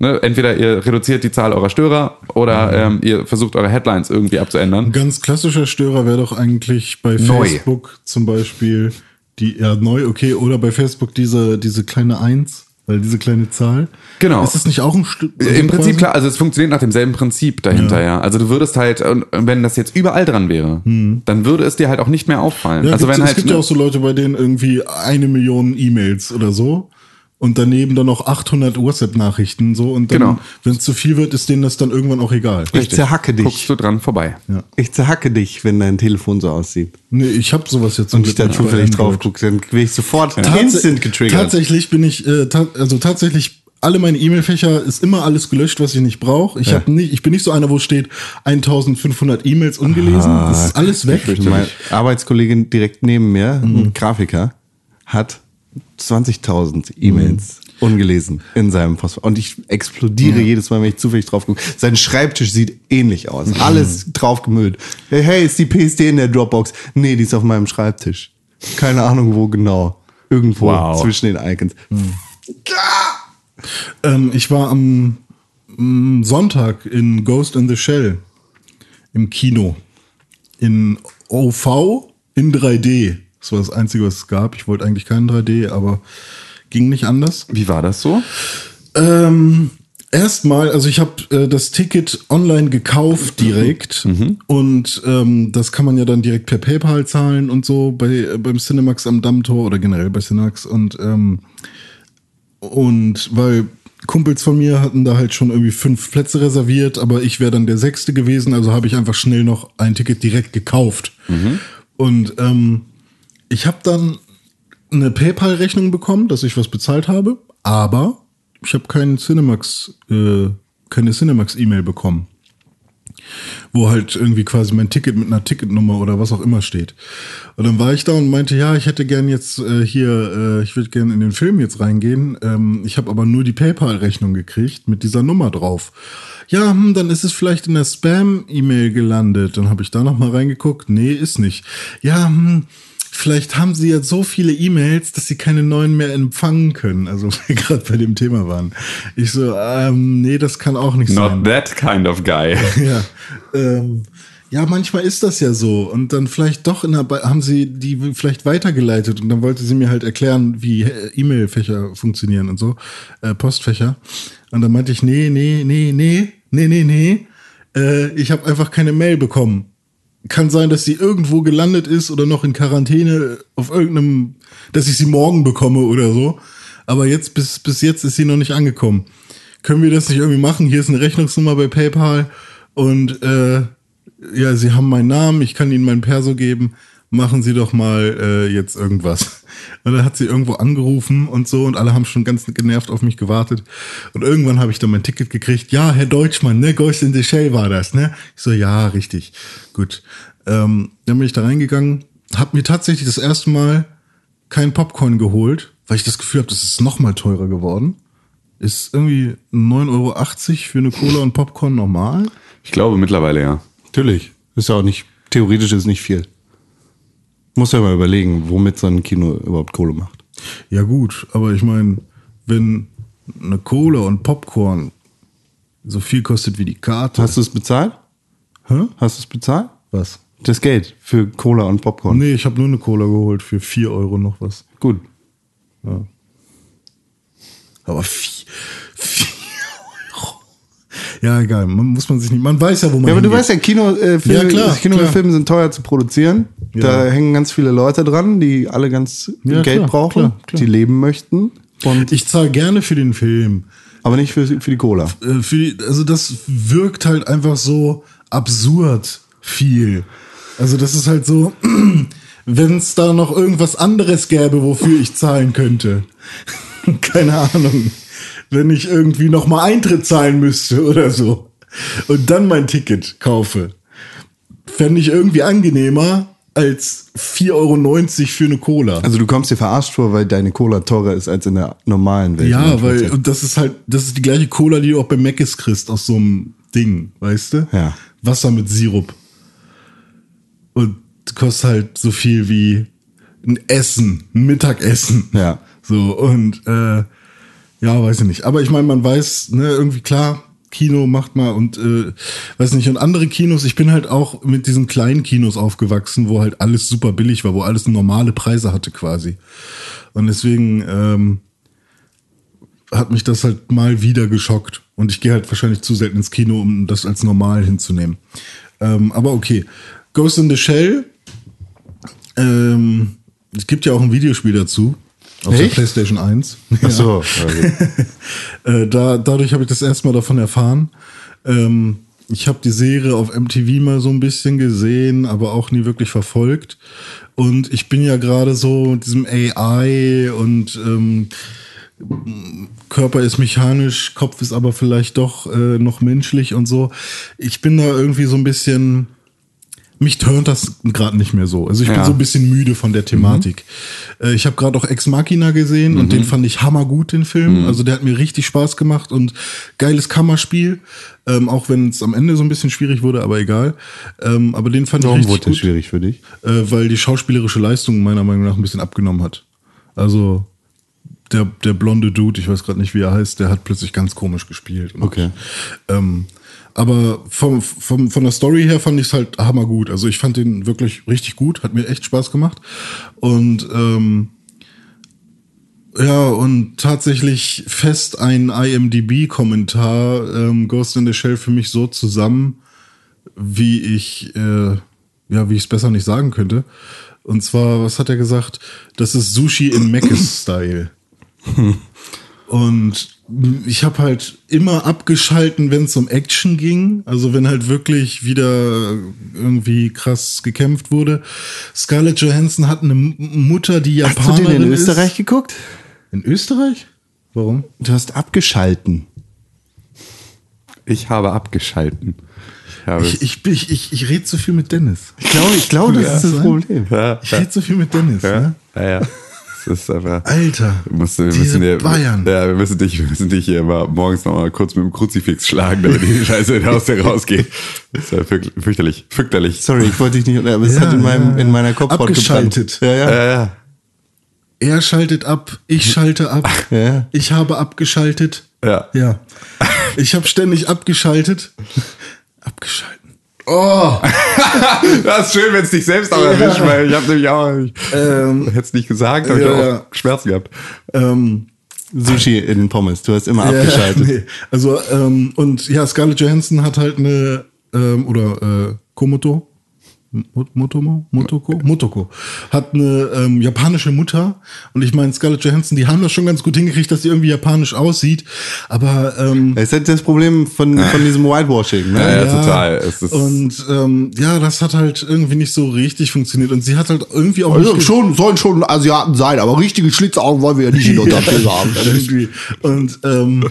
ne, entweder ihr reduziert die Zahl eurer Störer oder ähm, ihr versucht eure Headlines irgendwie abzuändern.
Ein ganz klassischer Störer wäre doch eigentlich bei
Neu.
Facebook zum Beispiel die, ja, neu, okay, oder bei Facebook diese, diese kleine Eins, weil diese kleine Zahl.
Genau.
Ist das nicht auch ein Stück?
Im Prinzip klar, also es funktioniert nach demselben Prinzip dahinter, ja. Also du würdest halt, wenn das jetzt überall dran wäre, dann würde es dir halt auch nicht mehr auffallen.
Ja,
also wenn
es
halt,
gibt ja auch so Leute, bei denen irgendwie eine Million E-Mails oder so. Und daneben dann noch 800 WhatsApp-Nachrichten so und dann,
Genau.
wenn es zu viel wird, ist denen das dann irgendwann auch egal.
Ich zerhacke dich.
guckst du dran vorbei.
Ich zerhacke dich, wenn dein Telefon so aussieht.
Nee, ich habe sowas jetzt
Und ich da zufällig drauf gucke, dann bin ich sofort
Tats-
instant getriggert.
Tatsächlich bin ich, äh, ta also tatsächlich alle meine E-Mail-Fächer ist immer alles gelöscht, was ich nicht brauche. Ich hab nicht, ich bin nicht so einer, wo steht 1500 E-Mails ungelesen. das ist alles weg.
Meine Arbeitskollegin direkt neben mir, ein Grafiker, hat 20.000 E-Mails ungelesen in seinem Postfach. Und ich explodiere jedes Mal, wenn ich zufällig drauf gucke. Sein Schreibtisch sieht ähnlich aus. Alles draufgemüllt. Hey, hey, ist die PSD in der Dropbox? Nee, die ist auf meinem Schreibtisch. Keine Ahnung, wo genau. Irgendwo
Wow.
zwischen den Icons.
Ähm, ich war am Sonntag in Ghost in the Shell im Kino. In OV in 3D. Das war das Einzige, was es gab. Ich wollte eigentlich keinen 3D, aber ging nicht anders.
Wie war das so?
Ähm, erstmal, also ich habe äh, das Ticket online gekauft direkt und ähm, das kann man ja dann direkt per PayPal zahlen und so bei äh, beim Cinemax am Dammtor oder generell bei Cinemax und ähm, und weil Kumpels von mir hatten da halt schon irgendwie fünf Plätze reserviert, aber ich wäre dann der sechste gewesen, also habe ich einfach schnell noch ein Ticket direkt gekauft. Und ähm, ich habe dann eine PayPal-Rechnung bekommen, dass ich was bezahlt habe, aber ich habe keinen Cinemax, äh, keine Cinemax-E-Mail bekommen. Wo halt irgendwie quasi mein Ticket mit einer Ticketnummer oder was auch immer steht. Und dann war ich da und meinte, ja, ich hätte gern jetzt äh, hier, äh, ich würde gern in den Film jetzt reingehen. Ähm, ich habe aber nur die PayPal-Rechnung gekriegt mit dieser Nummer drauf. Ja, hm, dann ist es vielleicht in der Spam-E-Mail gelandet. Dann habe ich da noch mal reingeguckt. Nee, ist nicht. Ja, hm, vielleicht haben sie jetzt so viele E-Mails, dass sie keine neuen mehr empfangen können. Also *laughs* wir gerade bei dem Thema waren. Ich so, ähm, nee, das kann auch nicht sein.
Not that kind of guy. *laughs*
Ja, ähm, ja, manchmal ist das ja so. Und dann vielleicht doch in der, Be- haben sie die vielleicht weitergeleitet und dann wollte sie mir halt erklären, wie äh, E-Mail-Fächer funktionieren und so, äh, Postfächer. Und dann meinte ich, nee, nee, nee, nee, nee, nee, nee. Äh, ich habe einfach keine Mail bekommen. Kann sein, dass sie irgendwo gelandet ist oder noch in Quarantäne auf irgendeinem, dass ich sie morgen bekomme oder so. Aber jetzt, bis, bis jetzt ist sie noch nicht angekommen. Können wir das nicht irgendwie machen? Hier ist eine Rechnungsnummer bei PayPal und äh, ja, Sie haben meinen Namen, ich kann Ihnen mein Perso geben. Machen Sie doch mal äh, jetzt irgendwas. Und dann hat sie irgendwo angerufen und so und alle haben schon ganz genervt auf mich gewartet. Und irgendwann habe ich dann mein Ticket gekriegt. Ja, Herr Deutschmann, ne, Ghost in the Shell war das, ne? Ich so, ja, richtig. Gut. Ähm, dann bin ich da reingegangen, habe mir tatsächlich das erste Mal kein Popcorn geholt, weil ich das Gefühl habe, das ist noch mal teurer geworden. Ist irgendwie 9,80 Euro für eine Cola und Popcorn normal?
Ich glaube mittlerweile ja.
Natürlich. Ist ja auch nicht, theoretisch ist nicht viel. Muss ja mal überlegen, womit so ein Kino überhaupt Kohle macht.
Ja gut, aber ich meine, wenn eine Cola und Popcorn so viel kostet wie die Karte.
Hast du es bezahlt?
Hä?
Hast du es bezahlt?
Was?
Das Geld für Cola und Popcorn.
Nee, ich habe nur eine Cola geholt für 4 Euro noch was.
Gut.
Aber 4 Euro. Ja, egal. Man muss man sich nicht. Man weiß ja, wo man.
Ja, aber du
hingeht.
weißt ja, Kino, äh, Filme,
Ja, klar,
Kino
klar.
Filme sind teuer zu produzieren. Da
Ja.
hängen ganz viele Leute dran, die alle ganz
Ja,
Geld
klar,
brauchen, die leben möchten. Und,
Ich zahle gerne für den Film.
aber nicht für, für die Cola.
Äh, Für die, also das wirkt halt einfach so absurd viel. Also das ist halt so, *clears throat* wenn es da noch irgendwas anderes gäbe, wofür ich zahlen könnte. *laughs* Keine Ahnung. Wenn ich irgendwie noch mal Eintritt zahlen müsste oder so. Und dann mein Ticket kaufe. Fände ich irgendwie angenehmer als 4,90 Euro für eine Cola.
Also du kommst dir verarscht vor, weil deine Cola teurer ist als in der normalen Welt.
Ja, weil, und das ist halt, das ist die gleiche Cola, die du auch bei Mc's kriegst aus so einem Ding, weißt du?
Ja.
Wasser mit Sirup. Und kostet halt so viel wie ein Essen, ein Mittagessen.
Ja.
So, und äh, ja, weiß ich nicht. Aber ich meine, man weiß, ne, irgendwie klar, Kino macht mal und äh, weiß nicht, und andere Kinos, ich bin halt auch mit diesen kleinen Kinos aufgewachsen, wo halt alles super billig war, wo alles normale Preise hatte quasi. Und deswegen ähm, hat mich das halt mal wieder geschockt. Und ich gehe halt wahrscheinlich zu selten ins Kino, um das als normal hinzunehmen. Ähm, aber okay. Ghost in the Shell. Ähm, es gibt ja auch ein Videospiel dazu. Auf der
Echt?
PlayStation 1.
Ach so. *laughs*
Äh, da, dadurch habe ich das erstmal davon erfahren. Ähm, ich habe die Serie auf MTV mal so ein bisschen gesehen, aber auch nie wirklich verfolgt. Und ich bin ja gerade so mit diesem AI und ähm, Körper ist mechanisch, Kopf ist aber vielleicht doch äh, noch menschlich und so. Ich bin da irgendwie so ein bisschen. Mich turnt das gerade nicht mehr so. Also ich bin
Ja.
so ein bisschen müde von der Thematik. Äh, ich habe gerade auch Ex Machina gesehen und den fand ich hammergut, den Film. Also der hat mir richtig Spaß gemacht und geiles Kammerspiel. Ähm, auch wenn es am Ende so ein bisschen schwierig wurde, aber egal. Ähm, aber den fand
Warum
ich
wurde
richtig
das
gut
schwierig für dich?
äh, weil die schauspielerische Leistung meiner Meinung nach ein bisschen abgenommen hat. Also der, der blonde Dude, ich weiß gerade nicht, wie er heißt, der hat plötzlich ganz komisch gespielt.
Okay.
Ähm, aber vom, vom, von der Story her fand ich es halt hammergut. Also ich fand den wirklich richtig gut, hat mir echt Spaß gemacht. Und ähm, ja, und tatsächlich fest ein IMDB-Kommentar ähm, Ghost in the Shell für mich so zusammen, wie ich, äh, ja, wie ich es besser nicht sagen könnte. Und zwar, was hat er gesagt? Das ist Sushi in Meckes-Style. *laughs* Und ich habe halt immer abgeschalten, wenn es um Action ging. Also wenn halt wirklich wieder irgendwie krass gekämpft wurde. Scarlett Johansson hat eine Mutter, die
Hast du
Japanerin
den in Österreich
ist.
geguckt?
In Österreich? Warum?
Du hast abgeschalten.
Ich habe abgeschalten. Ich habe
Ich, ich, ich, ich, ich rede zu viel mit Dennis.
Ich glaube, ich glaube, das
Ja,
ist das. Problem.
ja,
Ich rede zu viel mit Dennis.
ja,
Ne?
ja, ja. Es ist einfach.
Alter,
Wir müssen, wir müssen hier,
Bayern.
Ja, wir müssen dich, wir müssen dich hier immer morgens noch mal kurz mit dem Kruzifix schlagen, damit die *laughs* Scheiße aus dir rausgeht. Das ist ja fürch- fürchterlich, fürchterlich.
Sorry, ich wollte dich nicht, aber es
Ja,
hat in, meinem, in meiner Kopfhaut
Abgeschaltet.
Ja, ja.
Ja, ja.
Er schaltet ab, ich schalte ab, *laughs*
Ja.
ich habe abgeschaltet.
Ja.
Ja. Ich habe ständig abgeschaltet. Abgeschalten. Oh! *laughs*
Das ist schön, wenn es dich selbst auch erwischt, weil ich habe nämlich auch, ich
Ähm,
hätte es nicht gesagt, habe
ja,
ich auch
ja.
Schmerzen gehabt.
ähm,
Sushi in Pommes. Du hast immer
ja, *laughs*
abgeschaltet.
nee. Also, ähm, und ja, Scarlett Johansson hat halt eine, ähm, oder äh, Komoto, Mo- Motomo? Motoko? Motoko. Hat eine ähm, japanische Mutter. Und ich meine, Scarlett Johansson, die haben das schon ganz gut hingekriegt, dass sie irgendwie japanisch aussieht. Aber ähm,
Es ist halt das Problem von, von diesem Whitewashing. Ne?
Ja, ja, total. Es ist,
Und ähm, ja, das hat halt irgendwie nicht so richtig funktioniert. Und sie hat halt irgendwie auch ge-
schon, sollen schon Asiaten sein, aber richtige Schlitzaugen wollen wir ja nicht in *laughs*
Ja, irgendwie. Und ähm,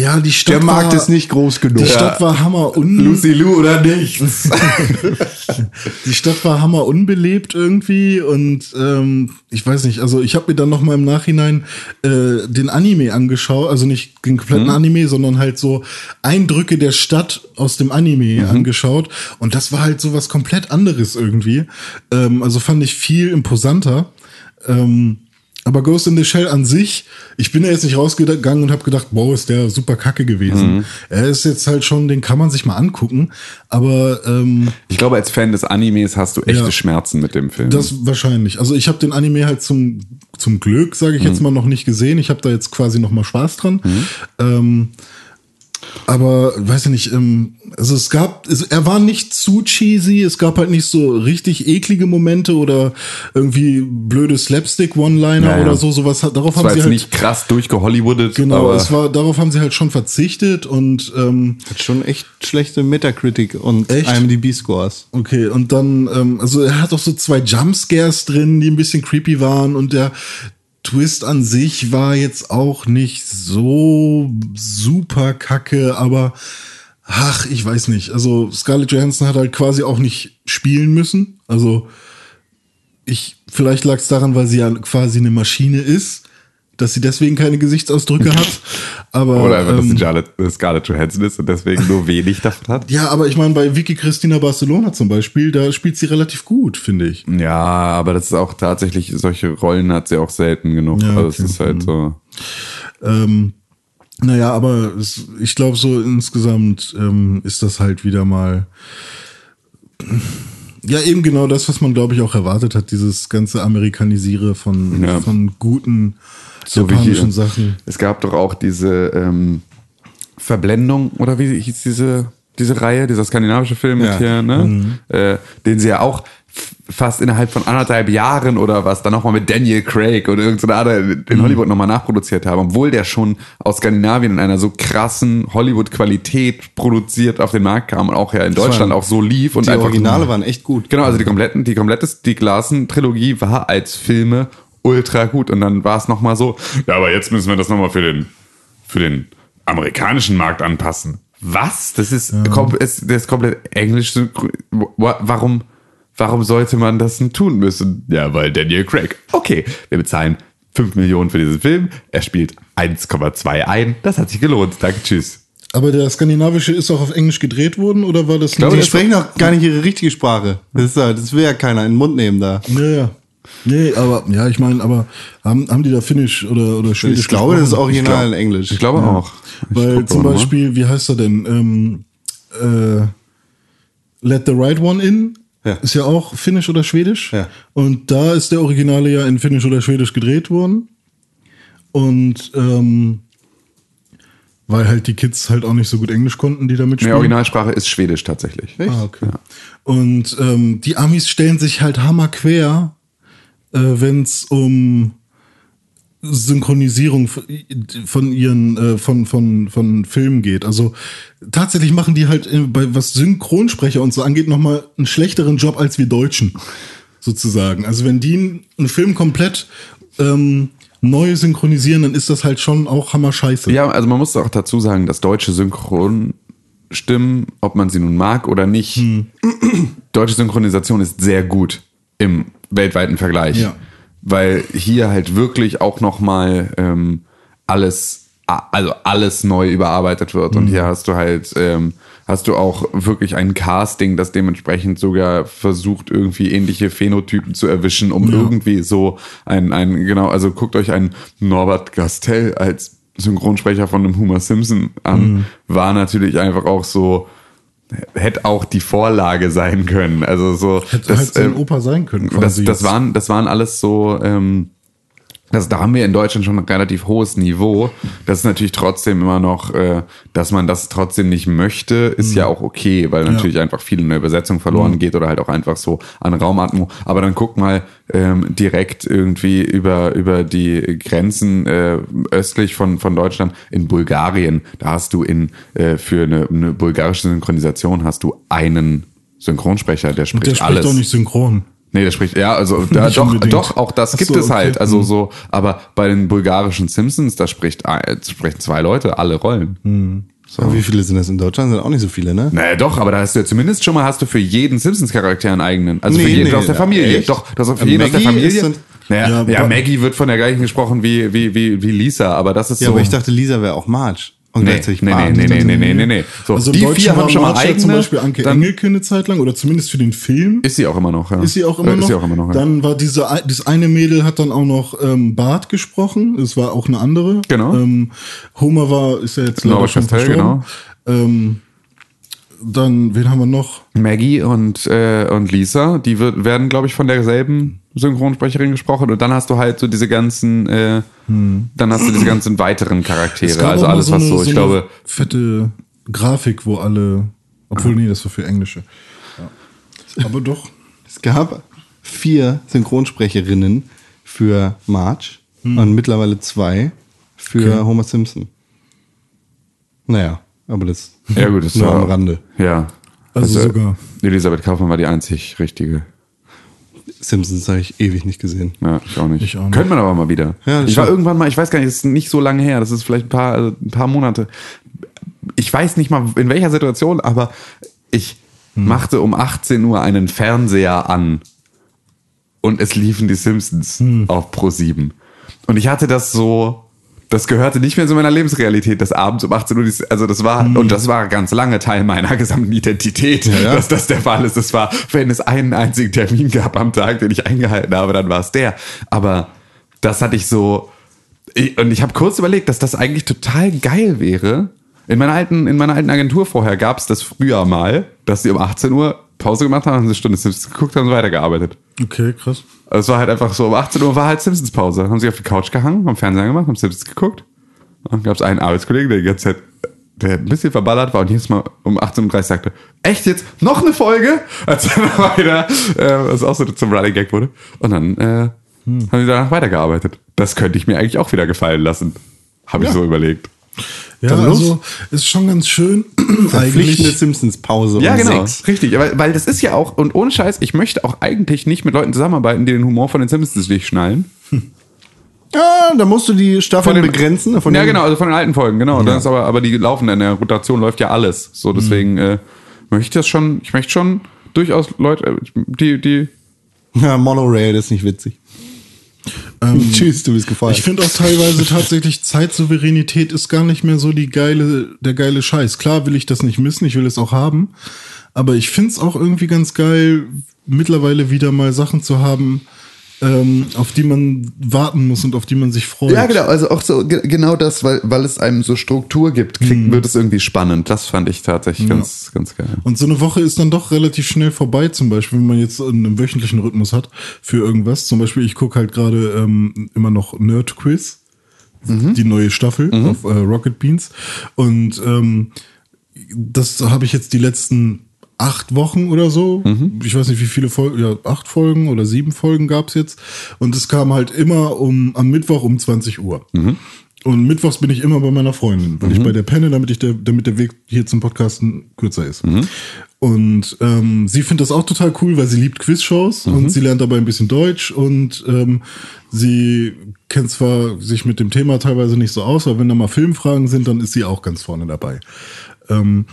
ja, die Stadt
Der Markt
war,
ist nicht groß genug.
Die Stadt war hammer un
Lucy Lou oder nichts. *laughs*
die Stadt war hammer unbelebt irgendwie und ähm, ich weiß nicht, also ich habe mir dann noch mal im Nachhinein äh, den Anime angeschaut, also nicht den kompletten
Mhm.
Anime, sondern halt so Eindrücke der Stadt aus dem Anime
Mhm.
angeschaut und das war halt so was komplett anderes irgendwie. Ähm, also fand ich viel imposanter. Ähm, aber Ghost in the Shell an sich, ich bin da jetzt nicht rausgegangen und habe gedacht, wow, ist der super kacke gewesen.
Mhm.
Er ist jetzt halt schon, den kann man sich mal angucken, aber ähm,
Ich glaube, als Fan des Animes hast du echte
Ja.
Schmerzen mit dem Film.
das wahrscheinlich. Also ich habe den Anime halt zum zum Glück, sage ich jetzt mal, noch nicht gesehen. Ich habe da jetzt quasi noch mal Spaß dran. Ähm, aber weiß ich nicht, ähm, also es gab, es, er war nicht zu cheesy, es gab halt nicht so richtig eklige Momente oder irgendwie blöde Slapstick-One-Liner
Ja, ja.
oder so, sowas hat, darauf
das
haben
war
sie
jetzt
halt,
nicht krass durchgehollywoodet,
genau,
aber
es war, darauf haben sie halt schon verzichtet und, ähm,
Hat schon echt schlechte Metacritic und
Echt?
IMDb-Scores.
Okay, und dann, ähm, also er hat auch so zwei Jumpscares drin, die ein bisschen creepy waren und der Twist an sich war jetzt auch nicht so super kacke, aber ach, ich weiß nicht. Also Scarlett Johansson hat halt quasi auch nicht spielen müssen. Also ich, vielleicht lag es daran, weil sie ja quasi eine Maschine ist, dass sie deswegen keine Gesichtsausdrücke hat. *laughs* Aber
oder einfach, dass
ähm,
die Scarlett, Scarlett Johansson ist und deswegen nur wenig davon hat.
ja, aber ich meine, bei Vicky Cristina Barcelona zum Beispiel, da spielt sie relativ gut, finde ich.
Ja, aber das ist auch tatsächlich, solche Rollen hat sie auch selten genug.
Ja,
also es
okay.
ist halt so.
Ähm, naja, aber es, ich glaube, so insgesamt ähm, ist das halt wieder mal. Ja, eben genau das, was man, glaube ich, auch erwartet hat, dieses ganze Amerikanisiere von,
Ja.
von guten
So
japanischen. Sachen.
Es gab doch auch diese ähm, Verblendung, oder wie hieß diese, diese Reihe, dieser skandinavische Film
Ja.
mit hier, ne? Äh, den sie ja auch fast innerhalb von anderthalb Jahren oder was, dann nochmal mit Daniel Craig oder irgendeine Art in Hollywood nochmal nachproduziert haben, obwohl der schon aus Skandinavien in einer so krassen Hollywood-Qualität produziert auf den Markt kam und auch ja in Deutschland auch so lief und
Die
einfach
Originale waren echt gut.
Genau, also die kompletten, die komplette Stieg Larsen-Trilogie war als Filme ultra gut. Und dann war es nochmal so, ja, aber jetzt müssen wir das nochmal für den, für den amerikanischen Markt anpassen. Was? Das ist, ist, das ist komplett englisch. Warum, warum sollte man das denn tun müssen? Ja, weil Daniel Craig. Okay, wir bezahlen 5 Millionen für diesen Film. Er spielt 1,2 ein. Das hat sich gelohnt. Danke, tschüss.
Aber der skandinavische ist auch auf Englisch gedreht worden oder war das
glaube,
Die sprechen auch gar nicht ihre richtige Sprache. Das, ist, halt- das will ja keiner in den Mund nehmen da.
Ja, ja. Nee, aber ja, ich meine, aber haben, haben die da Finnisch oder, oder Schwedisch
Ich glaube, das ist
gesprochen?
original in Englisch.
Ich glaube auch. Ich
Weil zum
doch mal.
Beispiel, wie heißt er denn? Ähm, äh, Let the Right One In
Ja.
ist ja auch Finnisch oder Schwedisch.
Ja.
Und da ist der Originale ja in Finnisch oder Schwedisch gedreht worden. Und ähm, weil halt die Kids halt auch nicht so gut Englisch konnten, die da
Nee,
mitspielen.
Originalsprache ist Schwedisch tatsächlich.
Ah, okay. Und ähm, die Amis stellen sich halt hammerquer, äh, wenn es um Synchronisierung von- ihren äh, von von von Filmen geht. Also tatsächlich machen die halt äh, bei was Synchronsprecher und so angeht noch mal einen schlechteren Job als wir Deutschen sozusagen. Also wenn die einen Film komplett ähm, neu synchronisieren, dann ist das halt schon auch hammer scheiße.
Ja, also man muss auch dazu sagen, dass deutsche Synchronstimmen, ob man sie nun mag oder nicht,
Hm. *clears throat*
deutsche Synchronisation ist sehr gut im weltweiten Vergleich.
Ja.
Weil hier halt wirklich auch nochmal ähm, alles, also alles neu überarbeitet wird.
Hm.
Und hier hast du halt, ähm, hast du auch wirklich ein Casting, das dementsprechend sogar versucht, irgendwie ähnliche Phänotypen zu erwischen, um irgendwie so ein, ein, genau, also guckt euch einen Norbert Gastel als Synchronsprecher von einem Homer Simpson an,
Mhm.
war natürlich einfach auch so, hätte auch die Vorlage sein können. Also so,
Hätte halt sein
ähm,
Opa sein können.
das,
quasi
das,
jetzt.
waren, das waren alles so, ähm, das, da haben wir in Deutschland schon ein relativ hohes Niveau. Das ist natürlich trotzdem immer noch, äh, dass man das trotzdem nicht möchte, ist ja auch okay, weil natürlich einfach viel in der Übersetzung verloren geht oder halt auch einfach so an Raumatmo. Aber dann guck mal ähm, direkt irgendwie über, über die Grenzen äh, östlich von, von Deutschland in Bulgarien. Da hast du in äh, für eine, eine bulgarische Synchronisation hast du einen Synchronsprecher, der spricht,
Der spricht
alles.
doch nicht synchron.
Nee, der spricht, ja, also da,
Nicht
doch,
unbedingt.
doch, auch das
Ach
gibt
so,
es halt.
okay.
Also
Hm.
so, aber bei den bulgarischen Simpsons, da spricht, äh, sprechen zwei Leute alle Rollen.
Hm.
So.
Wie viele sind das in Deutschland? Sind auch nicht so viele, ne?
Naja, doch, aber da hast du ja zumindest schon mal hast du für jeden Simpsons-Charakter einen eigenen. Also für
Nee,
jeden
nee,
aus der Familie.
echt?
Doch, das für
Äh,
jeden aus der Familie.
ist
naja,
Ja,
ja, Maggie wird von der gleichen gesprochen wie, wie, wie, wie Lisa, aber das ist
Ja,
so.
aber ich dachte, Lisa wäre auch Marge. Und
Nee,
gleichzeitig
nee, nee, nee, nee, nee, nee, nee, nee. So,
Also
die vier haben schon mal eigene.
zum Beispiel Anke
dann
Engelke eine Zeit lang oder zumindest für den Film.
ist sie auch immer noch, ja.
Ist sie auch immer
Äh,
noch?
Ist sie auch immer noch, ja.
Dann war diese, das eine Mädel hat dann auch noch ähm, Bart gesprochen. Es war auch eine andere.
Genau.
Ähm, Homer war, ist ja jetzt leider
Norbert
schon
Castell,
verstorben. Ähm, dann, wen haben wir noch?
Maggie und, äh, und Lisa, die wird, werden, glaube ich, von derselben Synchronsprecherin gesprochen. Und dann hast du halt so diese ganzen, äh, dann hast du diese ganzen weiteren Charaktere. Also alles, was
eine-
so, ich
eine
glaube,
Fette Grafik, wo alle. Obwohl, nee, das war für Englische. Ja. Aber doch.
Es gab vier Synchronsprecherinnen für Marge und mittlerweile zwei für Homer Simpson. Naja, aber das
ja gut, das
nur
war
am Rande.
Ja.
Also sogar.
Elisabeth Kaufmann war die einzig richtige.
Simpsons habe ich ewig nicht gesehen.
Ja, ich auch nicht.
Ich auch nicht.
Könnte man aber mal wieder.
Ja,
ich war irgendwann mal, ich weiß gar nicht, das ist nicht so lange her, das ist vielleicht ein paar, also ein paar Monate. Ich weiß nicht mal in welcher Situation, aber ich
Hm.
machte um 18 Uhr einen Fernseher an und es liefen die Simpsons
Hm.
auf Pro 7. Und ich hatte das so, das gehörte nicht mehr zu meiner Lebensrealität, das abends um 18 Uhr, also das war,
Hm.
und das war ganz lange Teil meiner *laughs* gesamten Identität, dass das der Fall ist. Das war, wenn es einen einzigen Termin gab am Tag, den ich eingehalten habe, dann war es der. Aber das hatte ich so, ich- und ich habe kurz überlegt, dass das eigentlich total geil wäre. In meiner alten, in meiner alten Agentur vorher gab es das früher mal, dass sie um 18 Uhr Pause gemacht haben, haben eine Stunde Simpsons geguckt, haben weitergearbeitet.
Okay, krass.
Also es war halt einfach so, um 18 Uhr war halt Simpsons Pause. Haben sich auf die Couch gehangen, haben Fernseher gemacht, haben Simpsons geguckt. Dann gab es einen Arbeitskollegen, der die ganze Zeit, der ein bisschen verballert war und jedes Mal um 18.30 Uhr sagte, echt jetzt noch eine Folge? Als dann *laughs* weiter, äh, was auch so zum Running Gag wurde. Und dann äh, haben sie danach weitergearbeitet. Das könnte ich mir eigentlich auch wieder gefallen lassen. Habe ich so überlegt.
Ja, also ist schon ganz schön. *clears throat*
Verpflichtende. Simpsons-Pause
Ja,
um
genau.
sechs.
Richtig. Weil, weil das ist ja auch, und ohne Scheiß, ich möchte auch eigentlich nicht mit Leuten zusammenarbeiten, die den Humor von den Simpsons nicht schnallen.
Ja, da musst du die Staffeln begrenzen. Von
ja,
den-
genau, also von den alten Folgen, genau. Dann ist aber, aber die laufen in der Rotation läuft ja alles. So, deswegen äh, möchte ich das schon, ich möchte schon durchaus Leute, äh, die, die.
Ja, Monorail ist nicht witzig. *laughs* Tschüss, du bist gefallen.
Ich finde auch teilweise tatsächlich Zeitsouveränität ist gar nicht mehr so die geile, der geile Scheiß. Klar will ich das nicht missen, ich will es auch haben. Aber ich finde es auch irgendwie ganz geil, mittlerweile wieder mal Sachen zu haben, ähm, auf die man warten muss und auf die man sich freut.
Ja, genau, also auch so ge- genau das, weil, weil es einem so Struktur gibt, kriegt, wird es irgendwie spannend. Das fand ich tatsächlich ganz, ganz geil.
Und so eine Woche ist dann doch relativ schnell vorbei, zum Beispiel, wenn man jetzt einen wöchentlichen Rhythmus hat für irgendwas. Zum Beispiel, ich gucke halt gerade ähm, immer noch Nerd Quiz, die neue Staffel auf äh, Rocket Beans. Und ähm, das habe ich jetzt die letzten acht Wochen oder so. Ich weiß nicht, wie viele Folgen, ja, acht Folgen oder sieben Folgen gab's jetzt. Und es kam halt immer um am Mittwoch um 20 Uhr. Und mittwochs bin ich immer bei meiner Freundin, weil ich bei der penne, damit ich der, damit der Weg hier zum Podcasten kürzer ist. Und ähm, sie findet das auch total cool, weil sie liebt Quizshows und sie lernt dabei ein bisschen Deutsch und ähm, sie kennt zwar sich mit dem Thema teilweise nicht so aus, aber wenn da mal Filmfragen sind, dann ist sie auch ganz vorne dabei. Ähm,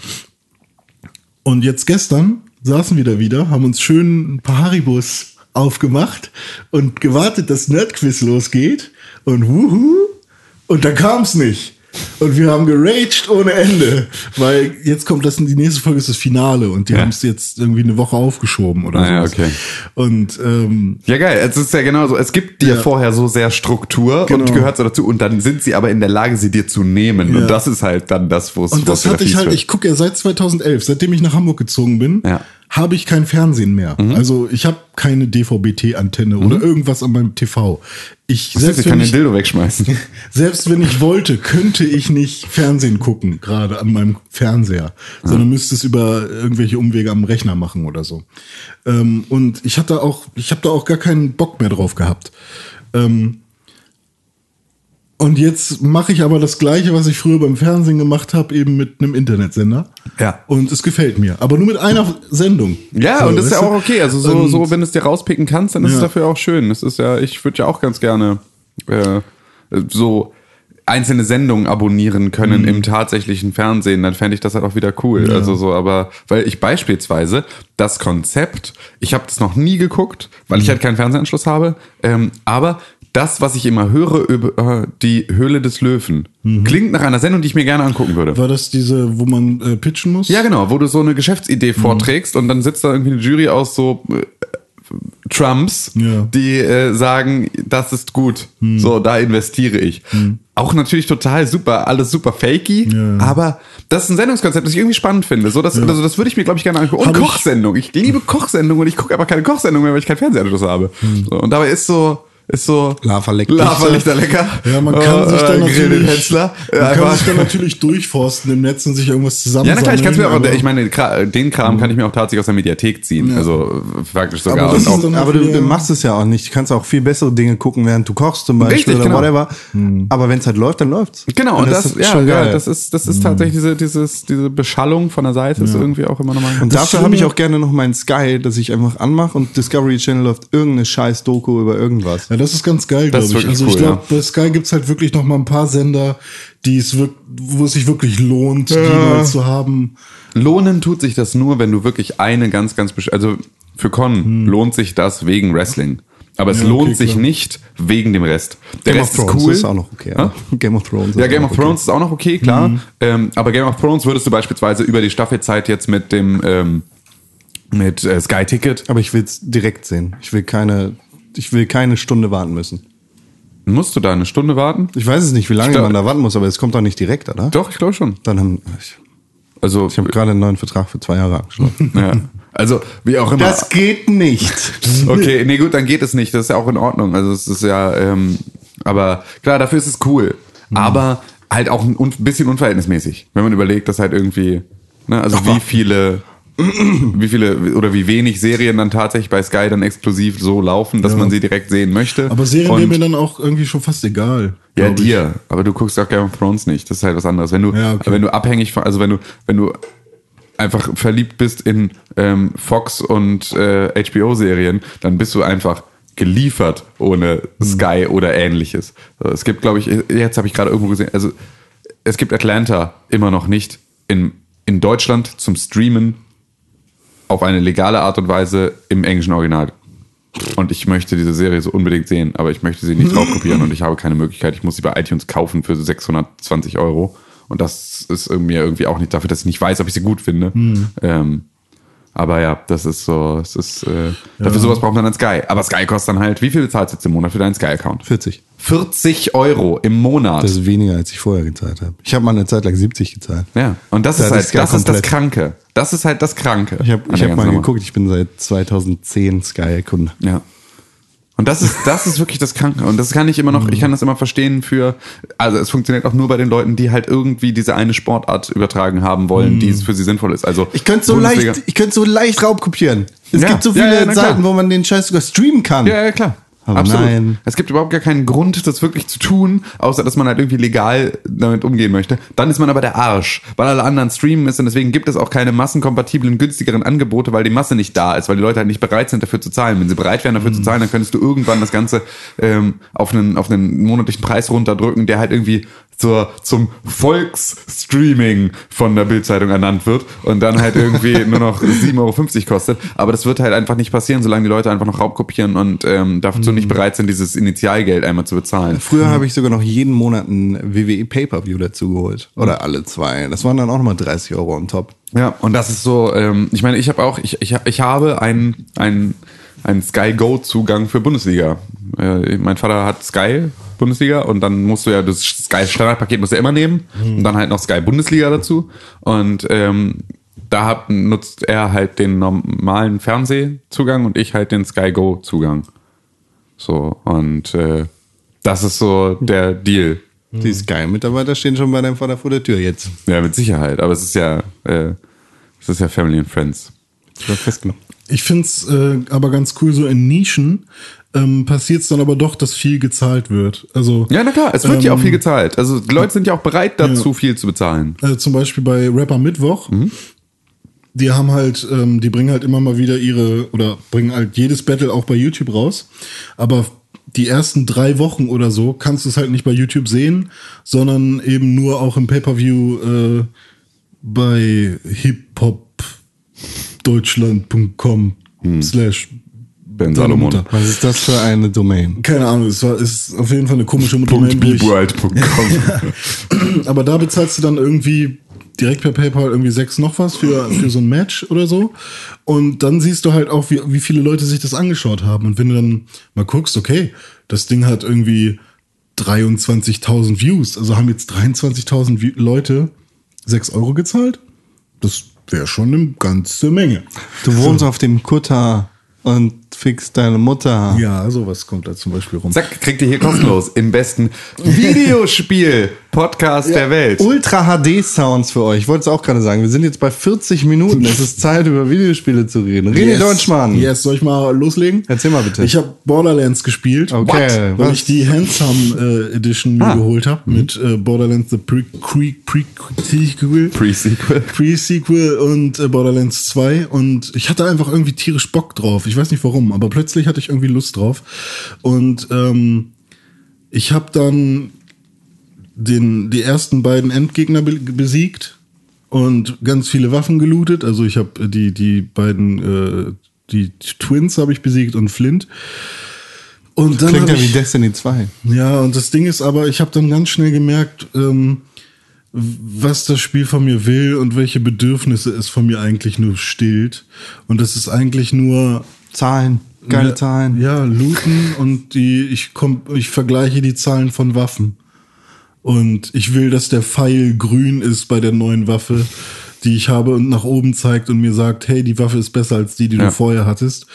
und jetzt gestern saßen wir da wieder, haben uns schön ein paar Haribos aufgemacht und gewartet, dass Nerdquiz losgeht. Und wuhu, und da kam's nicht. Und wir haben geraged ohne Ende, weil jetzt kommt das, die nächste Folge ist das Finale und die
Ja.
haben es jetzt irgendwie eine Woche aufgeschoben oder
Ah ja,
sowas.
okay.
Und ähm,
Ja, geil. Es ist ja genauso. Es gibt dir
Ja.
vorher so sehr Struktur und
Genau.
gehört so dazu. Und dann sind sie aber in der Lage, sie dir zu nehmen.
Ja.
Und das ist halt dann das, wo es
Und das hatte ich halt, ich gucke ja seit 2011, seitdem ich nach Hamburg gezogen bin,
Ja. Mhm.
habe ich kein Fernsehen mehr. Also ich habe keine DVB-T-Antenne oder irgendwas an meinem TV. Ich,
heißt,
selbst,
ich kann
wenn
den
ich,
Dildo wegschmeißen. *laughs*
selbst wenn ich wollte, könnte ich nicht Fernsehen gucken, gerade an meinem Fernseher, sondern müsste es über irgendwelche Umwege am Rechner machen oder so. Ähm, und ich hatte auch, ich habe da auch gar keinen Bock mehr drauf gehabt. Ähm, und jetzt mache ich aber das Gleiche, was ich früher beim Fernsehen gemacht habe, eben mit einem Internetsender.
Ja.
Und es gefällt mir. Aber nur mit einer Sendung.
Ja,
So,
und das ist ja auch okay. Also so,
Und-
so wenn du es dir rauspicken kannst, dann ist es
Ja.
dafür auch schön. Das ist ja, ich würde ja auch ganz gerne äh, so einzelne Sendungen abonnieren können
Mhm.
im tatsächlichen Fernsehen, dann fände ich das halt auch wieder cool. Also so, aber weil ich beispielsweise das Konzept, ich habe das noch nie geguckt, weil
Mhm.
ich halt keinen Fernsehanschluss habe, ähm, aber das, was ich immer höre über äh, die Höhle des Löwen.
Mhm.
Klingt nach einer Sendung, die ich mir gerne angucken würde.
War das diese, wo man äh, pitchen muss?
Ja, genau, wo du so eine Geschäftsidee
Mhm.
vorträgst und dann sitzt da irgendwie eine Jury aus so äh, Trumps,
Ja. Mhm.
die äh, sagen, das ist gut, so, da investiere ich. Auch natürlich total super, alles super fakey,
Ja.
aber das ist ein Sendungskonzept, das ich irgendwie spannend finde. So, das, also das würde ich mir, glaube ich, gerne angucken. Und
Hab ich-
Kochsendung. Ich liebe Kochsendungen und ich gucke aber keine Kochsendung mehr, weil ich keinen Fernsehanschluss habe.
Mhm.
So, und dabei ist so, ist so
Lava leckt
Lava lecker.
Ja, man kann
Äh,
sich dann
äh,
natürlich, man
Ja,
kann sich dann natürlich durchforsten im Netz und sich irgendwas
ja,
zusammensammeln.
na klar, ich kann mir auch,
aber-
ich meine, den Kram kann ich mir auch tatsächlich aus der Mediathek ziehen. Also äh, faktisch sogar.
Aber das ist
auch,
Aber du, du machst es ja auch nicht. Du kannst auch viel bessere Dinge gucken, während du kochst zum Beispiel
Richtig,
oder
genau.
whatever. Aber wenn es halt läuft, dann läuft's.
genau, und das,
ist
ja,
schon
ja,
geil.
das ist, das ist tatsächlich diese, dieses, diese Beschallung von der Seite ist irgendwie auch immer nochmal.
und
Das
dafür habe ich auch gerne noch meinen Sky, dass ich einfach anmache und Discovery Channel läuft irgendeine scheiß Doku über irgendwas.
Ja, das ist ganz geil, glaube ich.
wirklich
Also ich
cool,
glaube, bei Sky gibt's halt wirklich noch mal ein paar Sender, die es wirk wo es sich wirklich lohnt, die mal zu haben.
Lohnen tut sich das nur, wenn du wirklich eine ganz, ganz, besch- also für Con lohnt sich das wegen Wrestling. Aber es
Hm. Ja, okay,
lohnt sich
klar.
nicht wegen dem Rest. Der
Game
Rest
of Thrones
ist cool.
ist auch noch okay.
Ja?
Ja? Game of Thrones.
Ja,
ist
Game
auch
of
okay.
Thrones ist auch noch okay, klar. Ähm, aber Game of Thrones würdest du beispielsweise über die Staffelzeit jetzt mit dem ähm, mit äh, Sky Ticket
Aber ich will es direkt sehen. Ich will keine, ich will keine Stunde warten müssen.
musst du da eine Stunde warten?
Ich weiß es nicht, wie lange
glaub-
man da warten muss, aber es kommt doch nicht direkt, oder?
Doch, ich glaube schon.
Dann haben ich,
Also
ich habe gerade einen neuen Vertrag für zwei Jahre abgeschlossen. *laughs*
ja. Also wie auch immer.
Das geht nicht. *laughs*
Okay, nee, gut, dann geht es nicht. Das ist ja auch in Ordnung. Also es ist ja, ähm, aber klar, dafür ist es cool. Aber halt auch ein bisschen unverhältnismäßig, wenn man überlegt, dass halt irgendwie, ne, also wie viele, *clears throat* wie viele oder wie wenig Serien dann tatsächlich bei Sky dann exklusiv so laufen, dass
Ja.
man sie direkt sehen möchte.
Aber Serien
Und-
wäre mir dann auch irgendwie schon fast egal.
ja,
glaub ich.
dir. Aber du guckst auch Game of Thrones nicht. Das ist halt was anderes. Wenn du,
Ja, okay.
wenn du abhängig von, also wenn du, wenn du einfach verliebt bist in ähm, Fox und äh, HBO-Serien, dann bist du einfach geliefert ohne Sky oder ähnliches. Es gibt, glaube ich, jetzt habe ich gerade irgendwo gesehen, also es gibt Atlanta immer noch nicht in, in Deutschland zum Streamen auf eine legale Art und Weise im englischen Original. Und ich möchte diese Serie so unbedingt sehen, aber ich möchte sie nicht *laughs* draufkopieren und ich habe keine Möglichkeit. Ich muss sie bei iTunes kaufen für 620 Euro. Und das ist mir irgendwie auch nicht dafür, dass ich nicht weiß, ob ich sie gut finde. Ähm, aber ja, das ist so, es ist, äh, dafür sowas braucht man dann Sky. Aber Sky kostet dann halt, wie viel bezahlst du jetzt im Monat für deinen Sky-Account?
40.
40 Euro im Monat.
Das ist weniger, als ich vorher gezahlt habe. Ich habe mal eine Zeit lang 70 gezahlt.
ja, und das
Da
ist halt, das ist das. Kranke. Das ist halt das Kranke.
Ich habe hab mal
Nummer.
geguckt, ich bin seit 2010 Sky-Kunde.
Ja. Und das ist, das ist wirklich das Kranke. Und das kann ich immer noch, ich kann das immer verstehen für, also es funktioniert auch nur bei den Leuten, die halt irgendwie diese eine Sportart übertragen haben wollen, die es für sie sinnvoll ist. Also
Ich könnte so
Bundesliga-
leicht, ich könnte so leicht raubkopieren. Es
Ja.
gibt so
Ja,
viele
ja, klar.
Seiten, wo man den Scheiß sogar streamen kann.
Ja, ja, klar.
Aber
Absolut.
nein.
Es gibt überhaupt gar keinen Grund, das wirklich zu tun, außer dass man halt irgendwie legal damit umgehen möchte. Dann ist man aber der Arsch, weil alle anderen streamen ist und deswegen gibt es auch keine massenkompatiblen, günstigeren Angebote, weil die Masse nicht da ist, weil die Leute halt nicht bereit sind, dafür zu zahlen. Wenn sie bereit wären, dafür zu zahlen, dann könntest du irgendwann das Ganze ähm, auf, einen, auf einen monatlichen Preis runterdrücken, der halt irgendwie zur, zum Volksstreaming von der Bildzeitung ernannt wird und dann halt irgendwie *laughs* nur noch 7,50 Euro kostet. Aber das wird halt einfach nicht passieren, solange die Leute einfach noch Raubkopieren und ähm, dazu nicht bereit sind, dieses Initialgeld einmal zu bezahlen.
Früher habe ich sogar noch jeden Monat ein WWE Pay-Per-View dazu geholt. Oder alle zwei. Das waren dann auch nochmal 30 Euro on top.
Ja, und das ist so, ähm, ich meine, ich habe auch, ich, ich, ich habe einen, einen, einen Sky Go Zugang für Bundesliga. Äh, mein Vater hat Sky Bundesliga und dann musst du ja das Sky Standardpaket musst du ja immer nehmen und dann halt noch Sky Bundesliga dazu und ähm, da hab, nutzt er halt den normalen Fernsehzugang und ich halt den Sky Go Zugang. So und äh, das ist so der Deal.
Die Sky-Mitarbeiter stehen schon bei deinem Vater vor der Tür jetzt.
Ja, mit Sicherheit. Aber es ist ja, äh, es ist ja Family and Friends.
Festgenommen.
Ich find's äh, aber ganz cool, so in Nischen ähm, passiert es dann aber doch, dass viel gezahlt wird. Also
Ja, na klar, es wird ja auch
Ähm,
viel gezahlt. Also die Leute sind ja auch bereit dazu, viel zu bezahlen.
äh, zum Beispiel bei Rapper Mittwoch. Die haben halt, ähm, die bringen halt immer mal wieder ihre, oder bringen halt jedes Battle auch bei YouTube raus. Aber die ersten drei Wochen oder so kannst du es halt nicht bei YouTube sehen, sondern eben nur auch im Pay-Per-View äh, bei hiphopdeutschland.com slash
Ben Salomon.
Mutter.
Was ist das für eine Domain?
Keine Ahnung, es war ist auf jeden Fall eine komische Domain,
beworld.com. *laughs*
Aber da bezahlst du dann irgendwie direkt per PayPal irgendwie sechs noch was für, für so ein Match oder so. Und dann siehst du halt auch, wie, wie viele Leute sich das angeschaut haben. Und wenn du dann mal guckst, okay, das Ding hat irgendwie 23.000 Views. Also haben jetzt 23.000 Vi- Leute sechs Euro gezahlt. Das wäre schon eine ganze Menge.
Du wohnst auf dem Kutter und fixst deine Mutter.
Ja, sowas kommt da zum Beispiel rum.
Zack, kriegt ihr hier kostenlos im besten Videospiel-Podcast der Welt.
Ultra HD Sounds für euch. Ich wollte es auch gerade sagen. Wir sind jetzt bei 40 Minuten. Es ist Zeit, über Videospiele zu reden. René
Yes.
Deutschmann.
Yes, soll ich mal loslegen?
Erzähl mal bitte.
Ich habe Borderlands gespielt.
Okay,
Weil
was?
ich die Handsome äh, Edition mir
Ah.
geholt habe mit äh, Borderlands The Pre Pre Pre Sequel.
Pre-Sequel.
Pre-Sequel und äh, Borderlands 2 und ich hatte einfach irgendwie tierisch Bock drauf. Ich weiß nicht warum, aber plötzlich hatte ich irgendwie Lust drauf. Und ähm, ich habe dann den, die ersten beiden Endgegner be besiegt und ganz viele Waffen gelootet. Also ich habe die, die beiden, äh, die Twins habe ich besiegt und Flint. Und dann
Klingt ja wie
ich,
Destiny 2.
ja, und das Ding ist aber, ich habe dann ganz schnell gemerkt, ähm, was das Spiel von mir will und welche Bedürfnisse es von mir eigentlich nur stillt. Und das ist eigentlich nur
Zahlen. Geile Zahlen.
Ja, looten und die, ich komm, ich vergleiche die Zahlen von Waffen. Und ich will, dass der Pfeil grün ist bei der neuen Waffe, die ich habe und nach oben zeigt und mir sagt, hey, die Waffe ist besser als die, die
Ja.
du vorher hattest.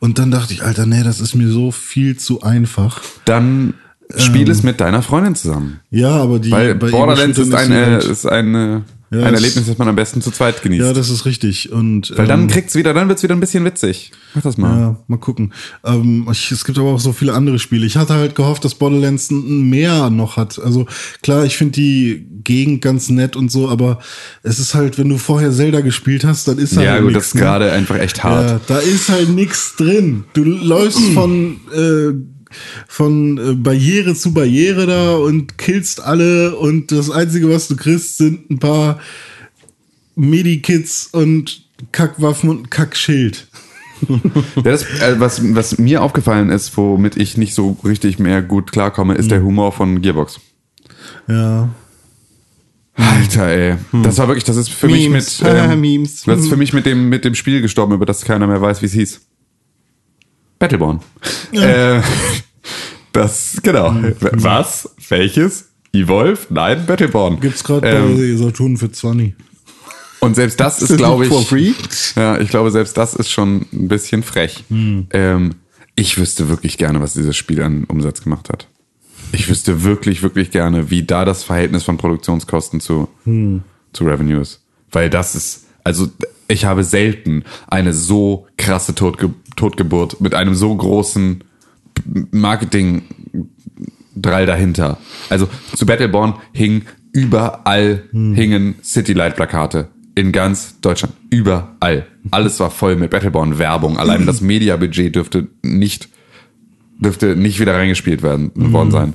Und dann dachte ich, Alter, nee, das ist mir so viel zu einfach.
Dann spiel es mit deiner Freundin zusammen.
Ja, aber die
Weil
bei
Borderlands ist
Ego-Shootern
ein,
sie halt-
ist ein, äh,
Ja,
ein
das-
Erlebnis, das man am besten zu zweit genießt.
Ja, das ist richtig. Und
Weil dann
ähm,
kriegt's wieder, dann wird's wieder ein bisschen witzig. Mach das mal.
Ja, mal gucken. Ähm, ich, es gibt aber auch so viele andere Spiele. Ich hatte halt gehofft, dass Borderlands mehr noch hat. Also klar, ich finde die Gegend ganz nett und so, aber es ist halt, wenn du vorher Zelda gespielt hast, dann ist da
Ja,
halt
gut,
nix,
das ist
ne?
gerade einfach echt hart.
Ja, da ist halt nichts drin. Du läufst *clears throat* von äh, von äh, Barriere zu Barriere da und killst alle und das einzige, was du kriegst, sind ein paar Medikits und Kackwaffen und Kackschild. *laughs*
Das, äh, was, was mir aufgefallen ist, womit ich nicht so richtig mehr gut klarkomme, ist der Humor von Gearbox.
Ja.
Alter, ey. Das war wirklich, das ist für
Memes.
mich mit, *laughs* ähm,
Memes.
das ist für mich mit dem, mit dem Spiel gestorben, über das keiner mehr weiß, wie es hieß. Battleborn. Äh, das, genau. Was? Welches? Evolve? Nein, Battleborn.
Gibt's gerade
ähm,
bei Saturn für 20.
Und selbst das ist, glaube ich.
free?
Ja, ich glaube, selbst das ist schon ein bisschen frech. Ähm, ich wüsste wirklich gerne, was dieses Spiel an Umsatz gemacht hat. Ich wüsste wirklich, wirklich gerne, wie da das Verhältnis von Produktionskosten zu, zu Revenue ist. Weil das ist, also ich habe selten eine so krasse Totge Totgeburt mit einem so großen Marketing Drall dahinter. Also zu Battleborn hing überall hingen Citylight Plakate in ganz Deutschland. Überall. Alles war voll mit Battleborn Werbung. Allein das Mediabudget dürfte nicht dürfte nicht wieder reingespielt werden worden sein.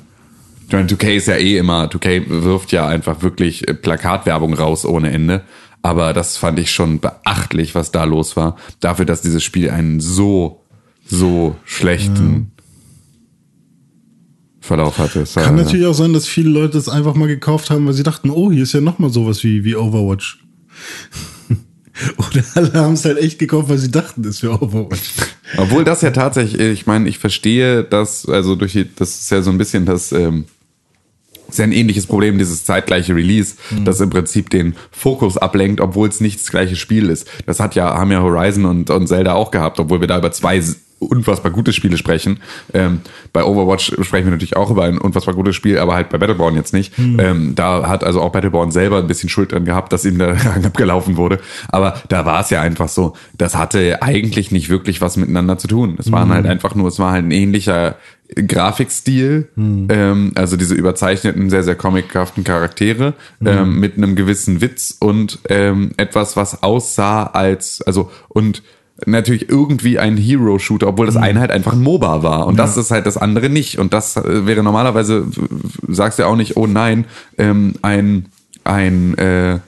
Ich meine, 2K ist ja eh immer, 2K wirft ja einfach wirklich äh, Plakatwerbung raus ohne Ende. Aber das fand ich schon beachtlich, was da los war. Dafür, dass dieses Spiel einen so, so schlechten Verlauf hatte. Es war-
Kann natürlich auch sein, dass viele Leute es einfach mal gekauft haben, weil sie dachten, oh, hier ist ja noch mal sowas wie, wie Overwatch. *laughs* Oder alle haben es halt echt gekauft, weil sie dachten, es wäre Overwatch.
Obwohl das ja tatsächlich, ich meine, ich verstehe das, also durch die, das ist ja so ein bisschen das, ähm, ist ja ein ähnliches Problem, dieses zeitgleiche Release, das im Prinzip den Fokus ablenkt, obwohl es nicht das gleiche Spiel ist. Das hat ja, haben ja Horizon und, und Zelda auch gehabt, obwohl wir da über zwei unfassbar gute Spiele sprechen. Ähm, bei Overwatch sprechen wir natürlich auch über ein unfassbar gutes Spiel, aber halt bei Battleborn jetzt nicht. Ähm, da hat also auch Battleborn selber ein bisschen Schuld dran gehabt, dass ihm der Rang abgelaufen wurde. Aber da war es ja einfach so, das hatte eigentlich nicht wirklich was miteinander zu tun. Es waren halt einfach nur, es war halt ein ähnlicher Grafikstil, ähm, also diese überzeichneten, sehr, sehr comichaften Charaktere ähm, mit einem gewissen Witz und ähm, etwas, was aussah als, also und natürlich irgendwie ein Hero-Shooter, obwohl das eine halt einfach ein MOBA war. Und das ist halt das andere nicht. Und das äh, wäre normalerweise, sagst du ja auch nicht, oh nein, ähm, ein, ein äh,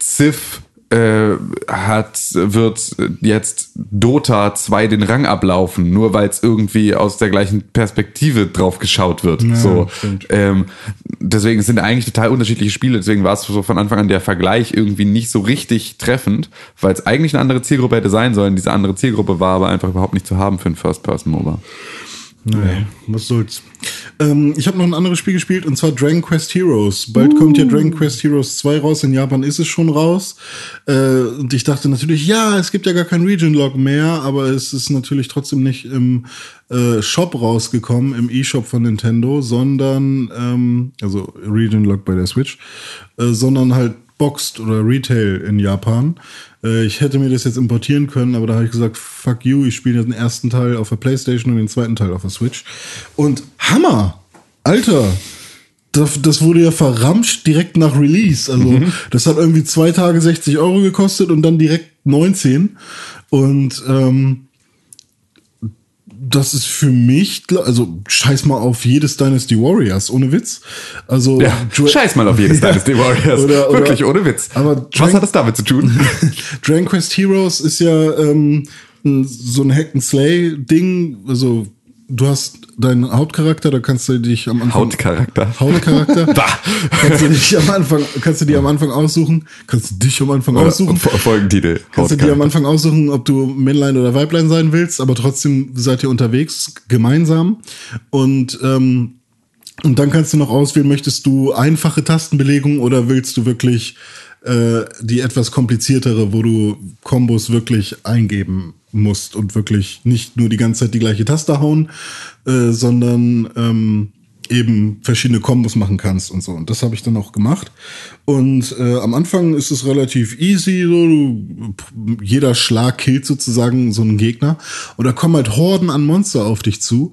Civ äh, hat, wird jetzt Dota 2 den Rang ablaufen, nur weil es irgendwie aus der gleichen Perspektive drauf geschaut wird. so, ähm, deswegen sind eigentlich total unterschiedliche Spiele. Deswegen war es so von Anfang an der Vergleich irgendwie nicht so richtig treffend, weil es eigentlich eine andere Zielgruppe hätte sein sollen. Diese andere Zielgruppe war aber einfach überhaupt nicht zu haben für ein First-Person-MOBA.
Naja, was soll's. Ähm, ich habe noch ein anderes Spiel gespielt und zwar Dragon Quest Heroes. Bald kommt ja Dragon Quest Heroes 2 raus. In Japan ist es schon raus. Äh, und ich dachte natürlich, ja, es gibt ja gar kein Region-Log mehr, aber es ist natürlich trotzdem nicht im äh, Shop rausgekommen, im E-Shop von Nintendo, sondern, ähm, also Region-Log bei der Switch, äh, sondern halt Boxed oder Retail in Japan. Äh, ich hätte mir das jetzt importieren können, aber da habe ich gesagt, fuck you, ich spiele den ersten Teil auf der Playstation und den zweiten Teil auf der Switch. Und Hammer! Alter! Das, das wurde ja verramscht direkt nach Release. Also, das hat irgendwie zwei Tage 60 Euro gekostet und dann direkt 19. Und ähm, das ist für mich, also scheiß mal auf jedes Dynasty Warriors, ohne Witz. Also
Ja, scheiß mal auf jedes. *laughs* Dynasty Warriors.
Oder- oder-
Wirklich, ohne Witz.
aber
Was
Dragon-
hat das damit zu tun? *laughs*
Dragon Quest Heroes ist ja ähm, so ein Hack and Slay Ding. Also du hast deinen Hauptcharakter, da kannst du dich am Anfang
Hautcharakter.
Hautcharakter. *laughs* Kannst du dich am Anfang, kannst du dir am Anfang aussuchen, kannst du dich am Anfang
Oder
aussuchen.
Fol- Folgentitel.
Kannst du dir am
Hautcharakter.
Anfang aussuchen, ob du Männlein oder Weiblein sein willst, aber trotzdem seid ihr unterwegs, gemeinsam. Und, ähm, und dann kannst du noch auswählen, möchtest du einfache Tastenbelegung oder willst du wirklich äh, die etwas kompliziertere, wo du Kombos wirklich eingeben musst und wirklich nicht nur die ganze Zeit die gleiche Taste hauen, äh, sondern ähm, eben verschiedene Kombos machen kannst und so. Und das habe ich dann auch gemacht. Und äh, am Anfang ist es relativ easy, so du, jeder Schlag killt sozusagen so einen Gegner. Und da kommen halt Horden an Monster auf dich zu.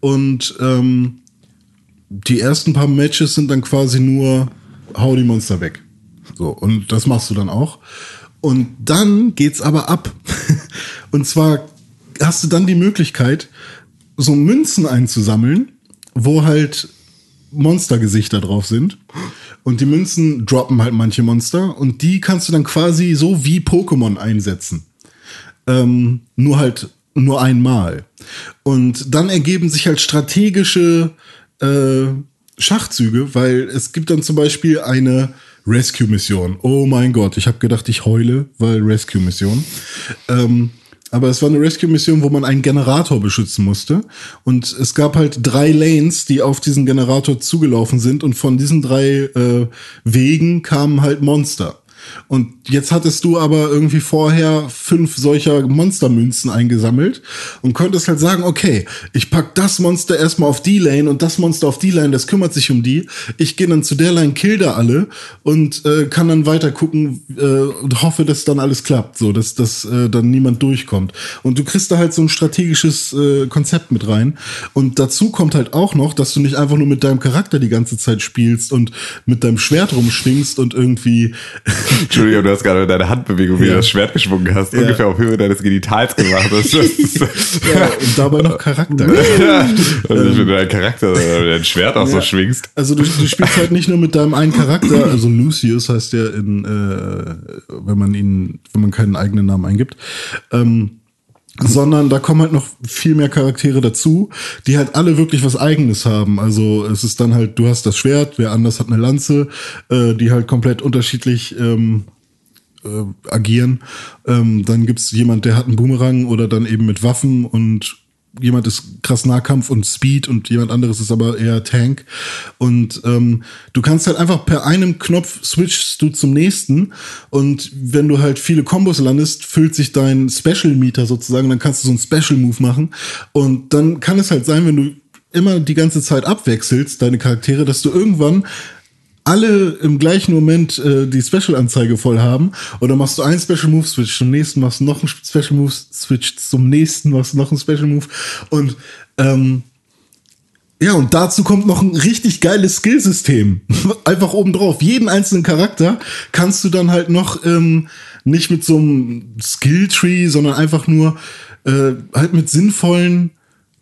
Und ähm, die ersten paar Matches sind dann quasi nur hau die Monster weg. So, und das machst du dann auch. Und dann geht's aber ab. *laughs* und zwar hast du dann die Möglichkeit, so Münzen einzusammeln, wo halt Monstergesichter drauf sind. Und die Münzen droppen halt manche Monster und die kannst du dann quasi so wie Pokémon einsetzen. Ähm, nur halt nur einmal. Und dann ergeben sich halt strategische äh, Schachzüge, weil es gibt dann zum Beispiel eine Rescue-Mission. Oh mein Gott, ich habe gedacht, ich heule, weil Rescue-Mission. Ähm, aber es war eine Rescue-Mission, wo man einen Generator beschützen musste. Und es gab halt drei Lanes, die auf diesen Generator zugelaufen sind. Und von diesen drei äh, Wegen kamen halt Monster. Und jetzt hattest du aber irgendwie vorher fünf solcher Monstermünzen eingesammelt und konntest halt sagen, okay, ich pack das Monster erstmal auf die Lane und das Monster auf die Lane, das kümmert sich um die. Ich gehe dann zu der Lane, kill da alle und äh, kann dann weiter gucken äh, und hoffe, dass dann alles klappt, so dass, dass äh, dann niemand durchkommt. Und du kriegst da halt so ein strategisches äh, Konzept mit rein. Und dazu kommt halt auch noch, dass du nicht einfach nur mit deinem Charakter die ganze Zeit spielst und mit deinem Schwert rumschwingst und irgendwie
Entschuldigung, du hast gerade deine Handbewegung, wie
Ja.
du das Schwert geschwungen hast,
Ja.
ungefähr auf Höhe deines Genitals gemacht hast. Das *laughs* ist,
ja, und dabei noch Charakter.
ja. Also, wenn du deinen Charakter dein Schwert auch so schwingst.
Also du, du spielst halt nicht nur mit deinem einen Charakter, also Lucius heißt der in, äh, wenn man ihn, wenn man keinen eigenen Namen eingibt, ähm, sondern da kommen halt noch viel mehr Charaktere dazu, die halt alle wirklich was Eigenes haben. Also es ist dann halt, du hast das Schwert, wer anders hat eine Lanze, äh, die halt komplett unterschiedlich ähm, äh, agieren. Ähm, dann gibt's jemand, der hat einen Boomerang oder dann eben mit Waffen und jemand ist krass Nahkampf und Speed und jemand anderes ist aber eher Tank. Und ähm, du kannst halt einfach per einem Knopf switchst du zum nächsten. Und wenn du halt viele Kombos landest, füllt sich dein Special Meter sozusagen, dann kannst du so einen Special Move machen. Und dann kann es halt sein, wenn du immer die ganze Zeit abwechselst, deine Charaktere, dass du irgendwann alle im gleichen Moment äh, die Special-Anzeige voll haben. Oder machst du einen Special Move Switch zum nächsten, machst noch einen Special Move Switch zum nächsten, machst noch einen Special Move. Und ähm, ja, und dazu kommt noch ein richtig geiles Skillsystem. *laughs* Einfach obendrauf. Jeden einzelnen Charakter kannst du dann halt noch ähm, nicht mit so einem Skilltree, sondern einfach nur äh, halt mit sinnvollen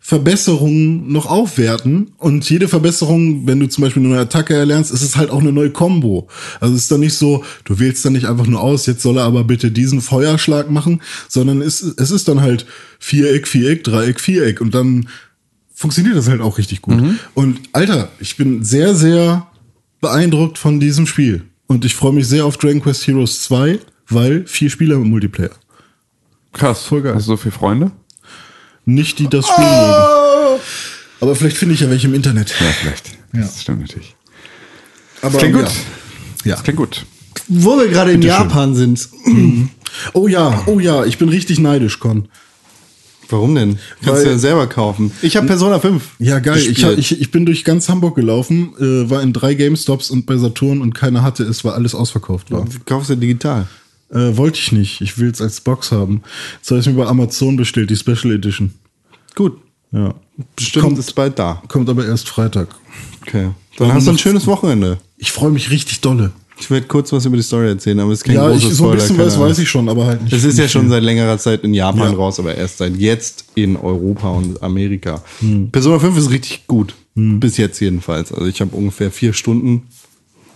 Verbesserungen noch aufwerten und jede Verbesserung, wenn du zum Beispiel eine neue Attacke erlernst, ist es halt auch eine neue Combo. Also es ist dann nicht so, du wählst dann nicht einfach nur aus, jetzt soll er aber bitte diesen Feuerschlag machen, sondern es, es ist dann halt Viereck, Viereck, Dreieck, Viereck und dann funktioniert das halt auch richtig gut. Und Alter, ich bin sehr, sehr beeindruckt von diesem Spiel und ich freue mich sehr auf Dragon Quest Heroes 2, weil vier Spieler im Multiplayer.
Krass.
Voll geil.
Hast du so viele Freunde?
Nicht die das Spiel mögen. Aber vielleicht finde ich ja welche im Internet.
Ja, vielleicht.
Ja.
Das stimmt natürlich.
Aber
Klingt gut.
Ja.
Das klingt gut.
Wo wir gerade in Japan sind.
Oh ja, oh ja, ich bin richtig neidisch, Con.
Warum denn? Kannst
Weil-
du ja selber kaufen. Ich habe Persona 5.
Ja, geil. Ich, ich, ich bin durch ganz Hamburg gelaufen, äh, war in drei GameStops und bei Saturn und keiner hatte es, weil alles ausverkauft war.
Kaufst du digital?
Äh, wollte ich nicht. Ich will es als Box haben. Jetzt habe ich mir bei Amazon bestellt, die Special Edition.
Gut.
Ja.
Bestimmt
Kommt-
ist bald da.
Kommt aber erst Freitag.
Okay. Dann hast du ein schönes Wochenende.
Ich freue mich richtig dolle.
Ich werde kurz was über die Story erzählen, aber es ist kein
Ja, ich,
großes
so ein bisschen
keine
weiß, ich schon, aber halt nicht.
Es ist ja schon seit längerer Zeit in Japan
Ja.
raus, aber erst seit jetzt in Europa und Amerika.
Hm.
Persona 5 ist richtig gut. Bis jetzt jedenfalls. Also ich habe ungefähr vier Stunden,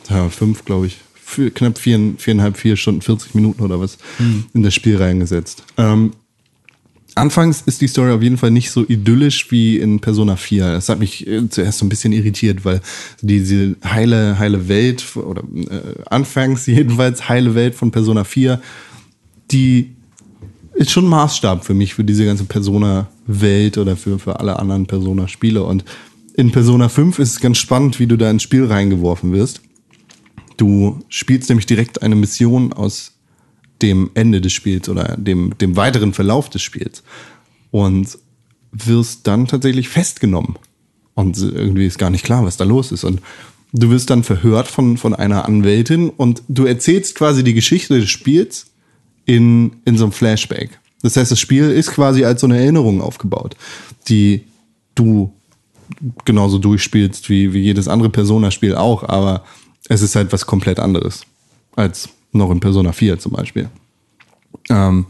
ja, fünf, glaube ich, vier, knapp vier, viereinhalb, vier Stunden, 40 Minuten oder was
Hm.
in das Spiel reingesetzt. Ähm, Anfangs ist die Story auf jeden Fall nicht so idyllisch wie in Persona 4. Das hat mich äh, zuerst so ein bisschen irritiert, weil diese heile, heile Welt, oder äh, anfangs *laughs* jedenfalls heile Welt von Persona 4, die ist schon ein Maßstab für mich, für diese ganze Persona-Welt oder für, für alle anderen Persona-Spiele. Und in Persona 5 ist es ganz spannend, wie du da ins Spiel reingeworfen wirst. Du spielst nämlich direkt eine Mission aus dem Ende des Spiels oder dem, dem weiteren Verlauf des Spiels und wirst dann tatsächlich festgenommen. Und irgendwie ist gar nicht klar, was da los ist. Und du wirst dann verhört von, von einer Anwältin und du erzählst quasi die Geschichte des Spiels in, in so einem Flashback. Das heißt, das Spiel ist quasi als so eine Erinnerung aufgebaut, die du genauso durchspielst wie, wie jedes andere Persona-Spiel auch, aber es ist halt was komplett anderes als noch in Persona 4 zum Beispiel. Ähm,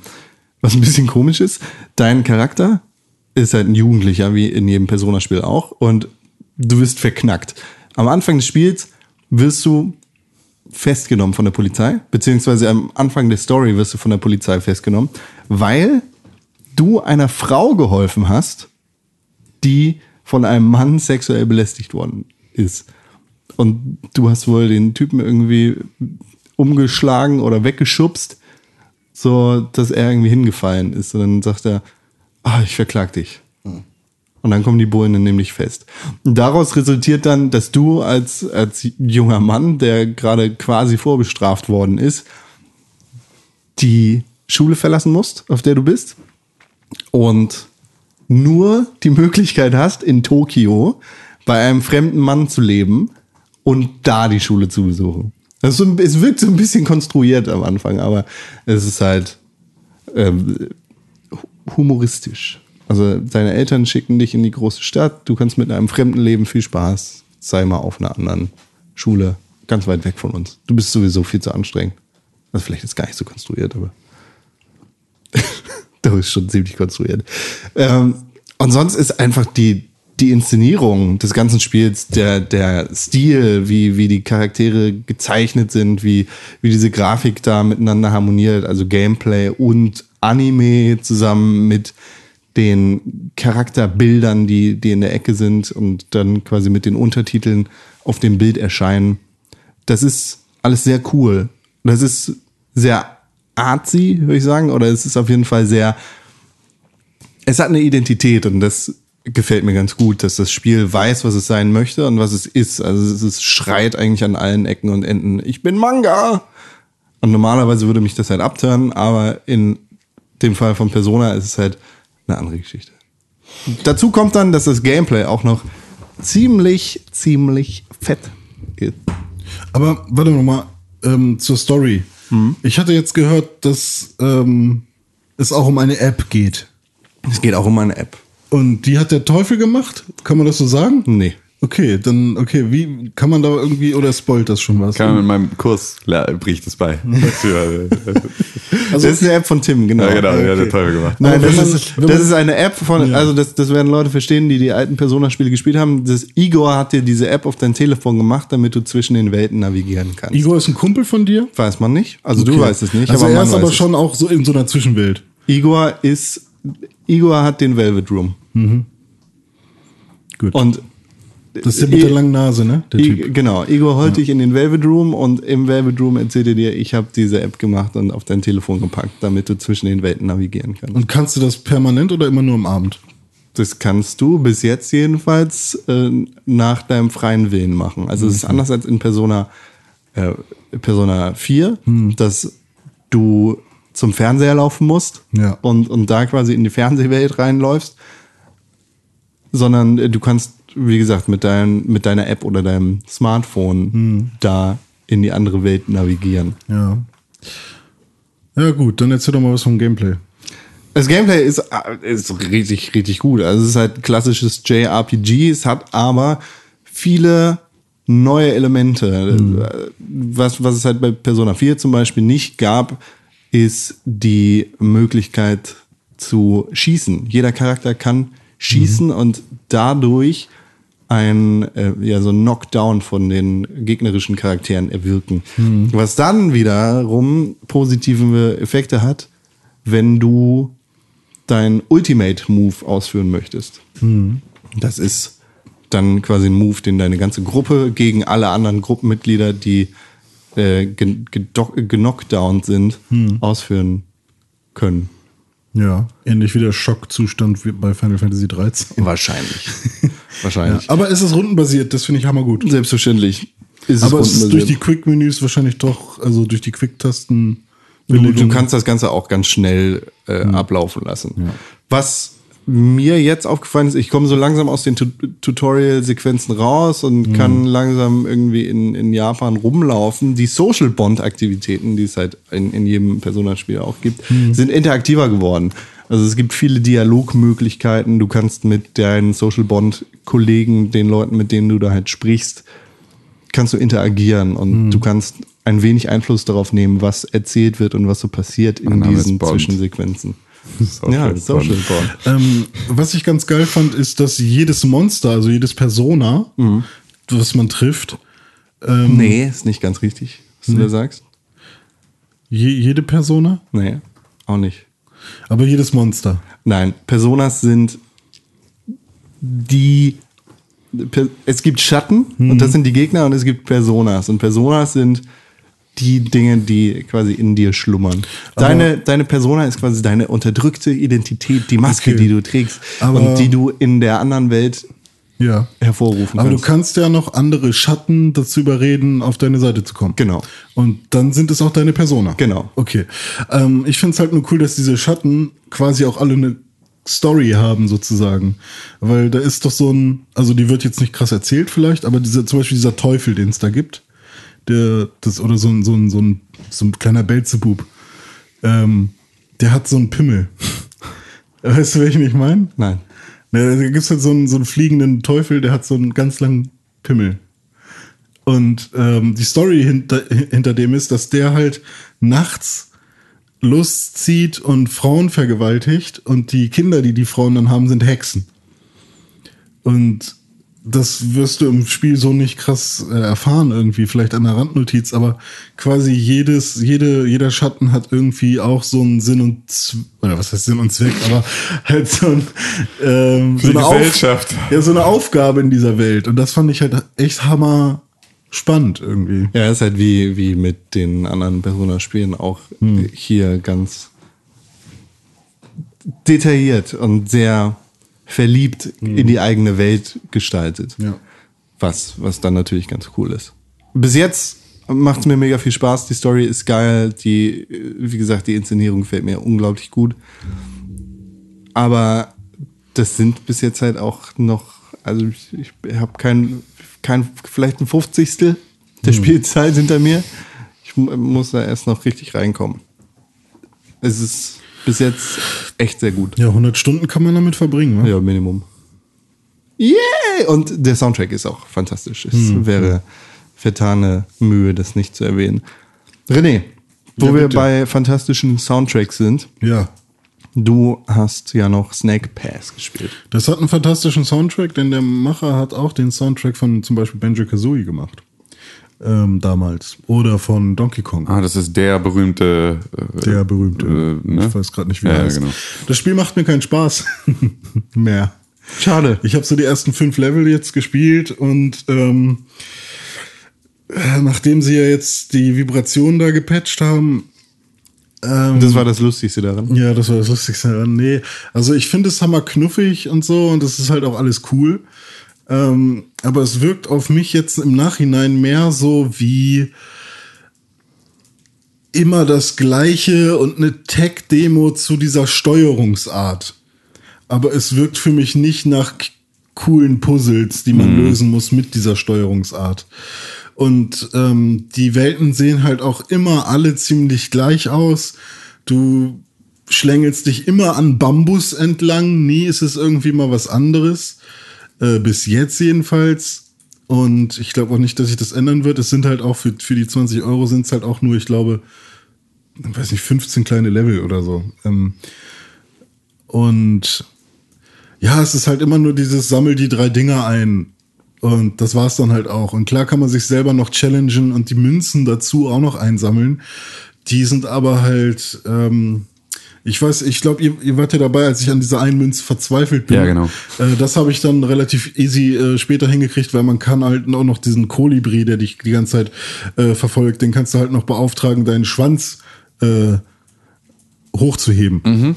was ein bisschen komisch ist, dein Charakter ist halt ein Jugendlicher, wie in jedem Persona-Spiel auch, und du wirst verknackt. Am Anfang des Spiels wirst du festgenommen von der Polizei, beziehungsweise am Anfang der Story wirst du von der Polizei festgenommen, weil du einer Frau geholfen hast, die von einem Mann sexuell belästigt worden ist. Und du hast wohl den Typen irgendwie umgeschlagen oder weggeschubst, so dass er irgendwie hingefallen ist. Und dann sagt er, ah, ich verklag dich. Und dann kommen die Bullen nämlich fest. Und daraus resultiert dann, dass du als, als junger Mann, der gerade quasi vorbestraft worden ist, die Schule verlassen musst, auf der du bist. Und nur die Möglichkeit hast, in Tokio bei einem fremden Mann zu leben und da die Schule zu besuchen. Das ist so, ein- es wirkt so ein bisschen konstruiert am Anfang, aber es ist halt ähm, humoristisch. Also deine Eltern schicken dich in die große Stadt, du kannst mit einem Fremden leben, viel Spaß, sei mal auf einer anderen Schule, ganz weit weg von uns. Du bist sowieso viel zu anstrengend. Also vielleicht ist gar nicht so konstruiert, aber *laughs* das ist schon ziemlich konstruiert. Ähm, und sonst ist einfach die, die Inszenierung des ganzen Spiels, der, der Stil, wie, wie die Charaktere gezeichnet sind, wie, wie diese Grafik da miteinander harmoniert, also Gameplay und Anime zusammen mit den Charakterbildern, die, die in der Ecke sind und dann quasi mit den Untertiteln auf dem Bild erscheinen. Das ist alles sehr cool. Das ist sehr artsy, würde ich sagen, oder es ist auf jeden Fall sehr, es hat eine Identität und das gefällt mir ganz gut, dass das Spiel weiß, was es sein möchte und was es ist. Also es, es schreit eigentlich an allen Ecken und Enden, ich bin Manga. Und normalerweise würde mich das halt abtören, aber in dem Fall von Persona ist es halt eine andere Geschichte. Dazu kommt dann, dass das Gameplay auch noch ziemlich, ziemlich fett ist.
Aber warte noch mal ähm, zur Story. Ich hatte jetzt gehört, dass ähm, es auch um eine App geht.
Es geht auch um eine App.
Und die hat der Teufel gemacht? Kann man das so sagen?
Nee.
Okay, dann, okay, wie kann man da irgendwie, oder spoilt das schon was?
Kann man in meinem Kurs ich das bei. *laughs* Äh,
das ist eine App von Tim, genau.
ja, genau,
Okay.
ja, der Teufel gemacht.
Nein, das,
man-
ist, das ist eine App von,
Ja.
also das, das werden Leute verstehen, die die alten Persona-Spiele gespielt haben. Das Igor hat dir diese App auf dein Telefon gemacht, damit du zwischen den Welten navigieren kannst.
Igor ist ein Kumpel von dir?
Weiß man nicht. Also du
Okay.
weißt es nicht.
Also
aber
er ist aber
es.
schon auch so in so einer Zwischenwelt.
Igor ist, Igor hat den Velvet Room.
Gut.
Und
das ist der mit der langen Nase, ne? Der Typ.
genau, Igor holt dich in den Velvet Room und im Velvet Room erzählt er dir, ich habe diese App gemacht und auf dein Telefon gepackt, damit du zwischen den Welten navigieren kannst.
Und kannst du das permanent oder immer nur am Abend?
Das kannst du bis jetzt jedenfalls äh, nach deinem freien Willen machen. Also es ist anders als in Persona, äh, Persona 4, dass du zum Fernseher laufen musst
Ja.
und, und da quasi in die Fernsehwelt reinläufst, sondern äh, du kannst, wie gesagt, mit, dein, mit deiner App oder deinem Smartphone da in die andere Welt navigieren.
Ja. Ja, gut, dann erzähl doch mal was vom Gameplay.
Das Gameplay ist, äh, ist richtig, richtig gut. Also es ist halt ein klassisches JRPG, es hat aber viele neue Elemente. Äh, Was, was es halt bei Persona 4 zum Beispiel nicht gab, ist die Möglichkeit zu schießen. Jeder Charakter kann schießen und dadurch ein äh, ja so ein Knockdown von den gegnerischen Charakteren erwirken. Was dann wiederum positive Effekte hat, wenn du dein Ultimate Move ausführen möchtest. Das ist dann quasi ein Move, den deine ganze Gruppe gegen alle anderen Gruppenmitglieder, die äh, gedock- genockdownt sind, ausführen können.
Ja. Ähnlich wie der Schockzustand wie bei Final Fantasy 13. *laughs*
Wahrscheinlich.
Ja.
Wahrscheinlich.
Aber es ist rundenbasiert, das finde ich hammergut.
Selbstverständlich. Ist
Aber es ist durch die. Quick-Menüs wahrscheinlich doch, also durch die Quick-Tasten.
Du, du kannst das Ganze auch ganz schnell äh, ablaufen lassen. Was mir jetzt aufgefallen ist, ich komme so langsam aus den Tu- Tutorial-Sequenzen raus und kann langsam irgendwie in, in Japan rumlaufen. Die Social Bond-Aktivitäten, die es halt in, in jedem Persona-Spiel auch gibt, sind interaktiver geworden. Also es gibt viele Dialogmöglichkeiten. Du kannst mit deinen Social Bond-Kollegen, den Leuten, mit denen du da halt sprichst, kannst du interagieren und du kannst ein wenig Einfluss darauf nehmen, was erzählt wird und was so passiert in diesen. Zwischensequenzen. *laughs*
Social
ja. Social Bond.
Ähm, was ich ganz geil fand, ist, dass jedes Monster, also jedes Persona, was man trifft, ähm,
Nee, ist nicht ganz richtig, was du da sagst.
je, jede Persona,
Nee, auch nicht.
aber jedes Monster.
Nein, Personas sind die. Es gibt Schatten und das sind die Gegner und es gibt Personas. Und Personas sind die Dinge, die quasi in dir schlummern. Deine, deine Persona ist quasi deine unterdrückte Identität, die Maske,
Okay.
die du trägst
Aber-
und die du in der anderen Welt
Ja.
hervorrufen
Aber du
kannst.
kannst ja noch andere Schatten dazu überreden, auf deine Seite zu kommen.
Genau.
Und dann sind es auch deine Persona.
Genau.
Okay. Ähm, ich finde es halt nur cool, dass diese Schatten quasi auch alle eine Story haben, sozusagen. Weil da ist doch so ein, also die wird jetzt nicht krass erzählt vielleicht, aber dieser, zum Beispiel dieser Teufel, den es da gibt, der, das, oder so ein, so ein, so ein, so ein kleiner Belzebub, ähm, der hat so einen Pimmel. *laughs* weißt du, welchen ich meine?
Nein.
Ne, da gibt's halt so einen, so einen fliegenden Teufel, der hat so einen ganz langen Pimmel. Und ähm, die Story hinter, hinter dem ist, dass der halt nachts Lust zieht und Frauen vergewaltigt und die Kinder, die die Frauen dann haben, sind Hexen. Und das wirst du im Spiel so nicht krass äh, erfahren irgendwie, vielleicht an der Randnotiz, aber quasi jedes, jede, jeder Schatten hat irgendwie auch so einen Sinn und Z oder was heißt Sinn und Zweck, aber *laughs* halt so, ein, ähm, so eine Auf-
Gesellschaft.
ja, so eine Aufgabe in dieser Welt. Und das fand ich halt echt hammer spannend irgendwie.
Ja, ist halt wie, wie mit den anderen Persona-Spielen auch hier ganz detailliert und sehr verliebt in die eigene Welt gestaltet.
Ja.
Was, was dann natürlich ganz cool ist. Bis jetzt macht es mir mega viel Spaß. Die Story ist geil. Die, äh, wie gesagt, die Inszenierung gefällt mir unglaublich gut. Aber das sind bis jetzt halt auch noch, also ich, ich habe kein, kein, vielleicht ein Fünfzigstel der Spielzeit hinter mir. Ich mu- muss da erst noch richtig reinkommen. Es ist bis jetzt echt sehr gut.
Ja, 100 Stunden kann man damit verbringen, ne?
Ja, Minimum. Yeah! Und der Soundtrack ist auch fantastisch. Es
Hm,
wäre vertane Mühe, das nicht zu erwähnen. René, wo
Ja,
wir bei fantastischen Soundtracks sind,
Ja.
du hast ja noch Snake Pass gespielt.
Das hat einen fantastischen Soundtrack, denn der Macher hat auch den Soundtrack von zum Beispiel Banjo Kazooie gemacht. Ähm, damals. Oder von Donkey Kong.
Ah, das ist der berühmte. Äh,
Der berühmte.
Äh, ne?
Ich weiß gerade nicht, wie
Ja,
er
ja,
heißt.
genau.
Das Spiel macht mir keinen Spaß *laughs* mehr.
Schade.
Ich habe so die ersten fünf Level jetzt gespielt und ähm, äh, nachdem sie ja jetzt die Vibration da gepatcht haben, ähm,
Das war das Lustigste daran.
ja, das war das Lustigste daran. Nee, also ich finde es hammer knuffig und so und das ist halt auch alles cool. Ähm, aber es wirkt auf mich jetzt im Nachhinein mehr so wie immer das Gleiche und eine Tech-Demo zu dieser Steuerungsart. Aber es wirkt für mich nicht nach coolen Puzzles, die man lösen muss mit dieser Steuerungsart. Und ähm, die Welten sehen halt auch immer alle ziemlich gleich aus. Du schlängelst dich immer an Bambus entlang. Nie ist es irgendwie mal was anderes. Äh, bis jetzt jedenfalls. Und ich glaube auch nicht, dass sich das ändern wird. Es sind halt auch für, für die 20 Euro sind es halt auch nur, ich glaube, weiß nicht, 15 kleine Level oder so. Ähm, und ja, es ist halt immer nur dieses Sammel die drei Dinger ein. Und das war's dann halt auch. Und klar kann man sich selber noch challengen und die Münzen dazu auch noch einsammeln. Die sind aber halt, ähm, ich weiß, ich glaube, ihr, ihr wart ja dabei, als ich an dieser einen Münze verzweifelt bin.
Ja, genau.
Äh, das habe ich dann relativ easy äh, später hingekriegt, weil man kann halt auch noch diesen Kolibri, der dich die ganze Zeit äh, verfolgt, den kannst du halt noch beauftragen, deinen Schwanz äh, hochzuheben.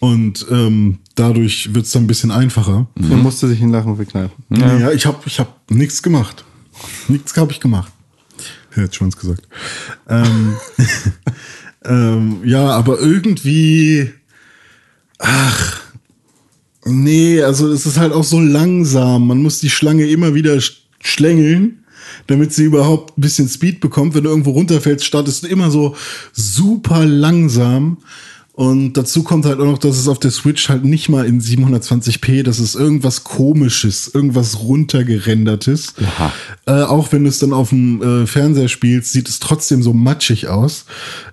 Und ähm, dadurch wird's dann ein bisschen einfacher.
Er musste sich in Lachen verkneifen.
Ja, ich habe ich hab nichts gemacht. Nichts habe ich gemacht. Er hat Schwanz gesagt. Ähm, *laughs* *laughs* ähm, ja, aber irgendwie. Ach. Nee, also es ist halt auch so langsam. Man muss die Schlange immer wieder sch- schlängeln, damit sie überhaupt ein bisschen Speed bekommt. Wenn du irgendwo runterfällst, startest du immer so super langsam. Und dazu kommt halt auch noch, dass es auf der Switch halt nicht mal in 720p, das ist irgendwas komisches, irgendwas runtergerendertes. Äh, auch wenn du es dann auf dem äh, Fernseher spielst, sieht es trotzdem so matschig aus.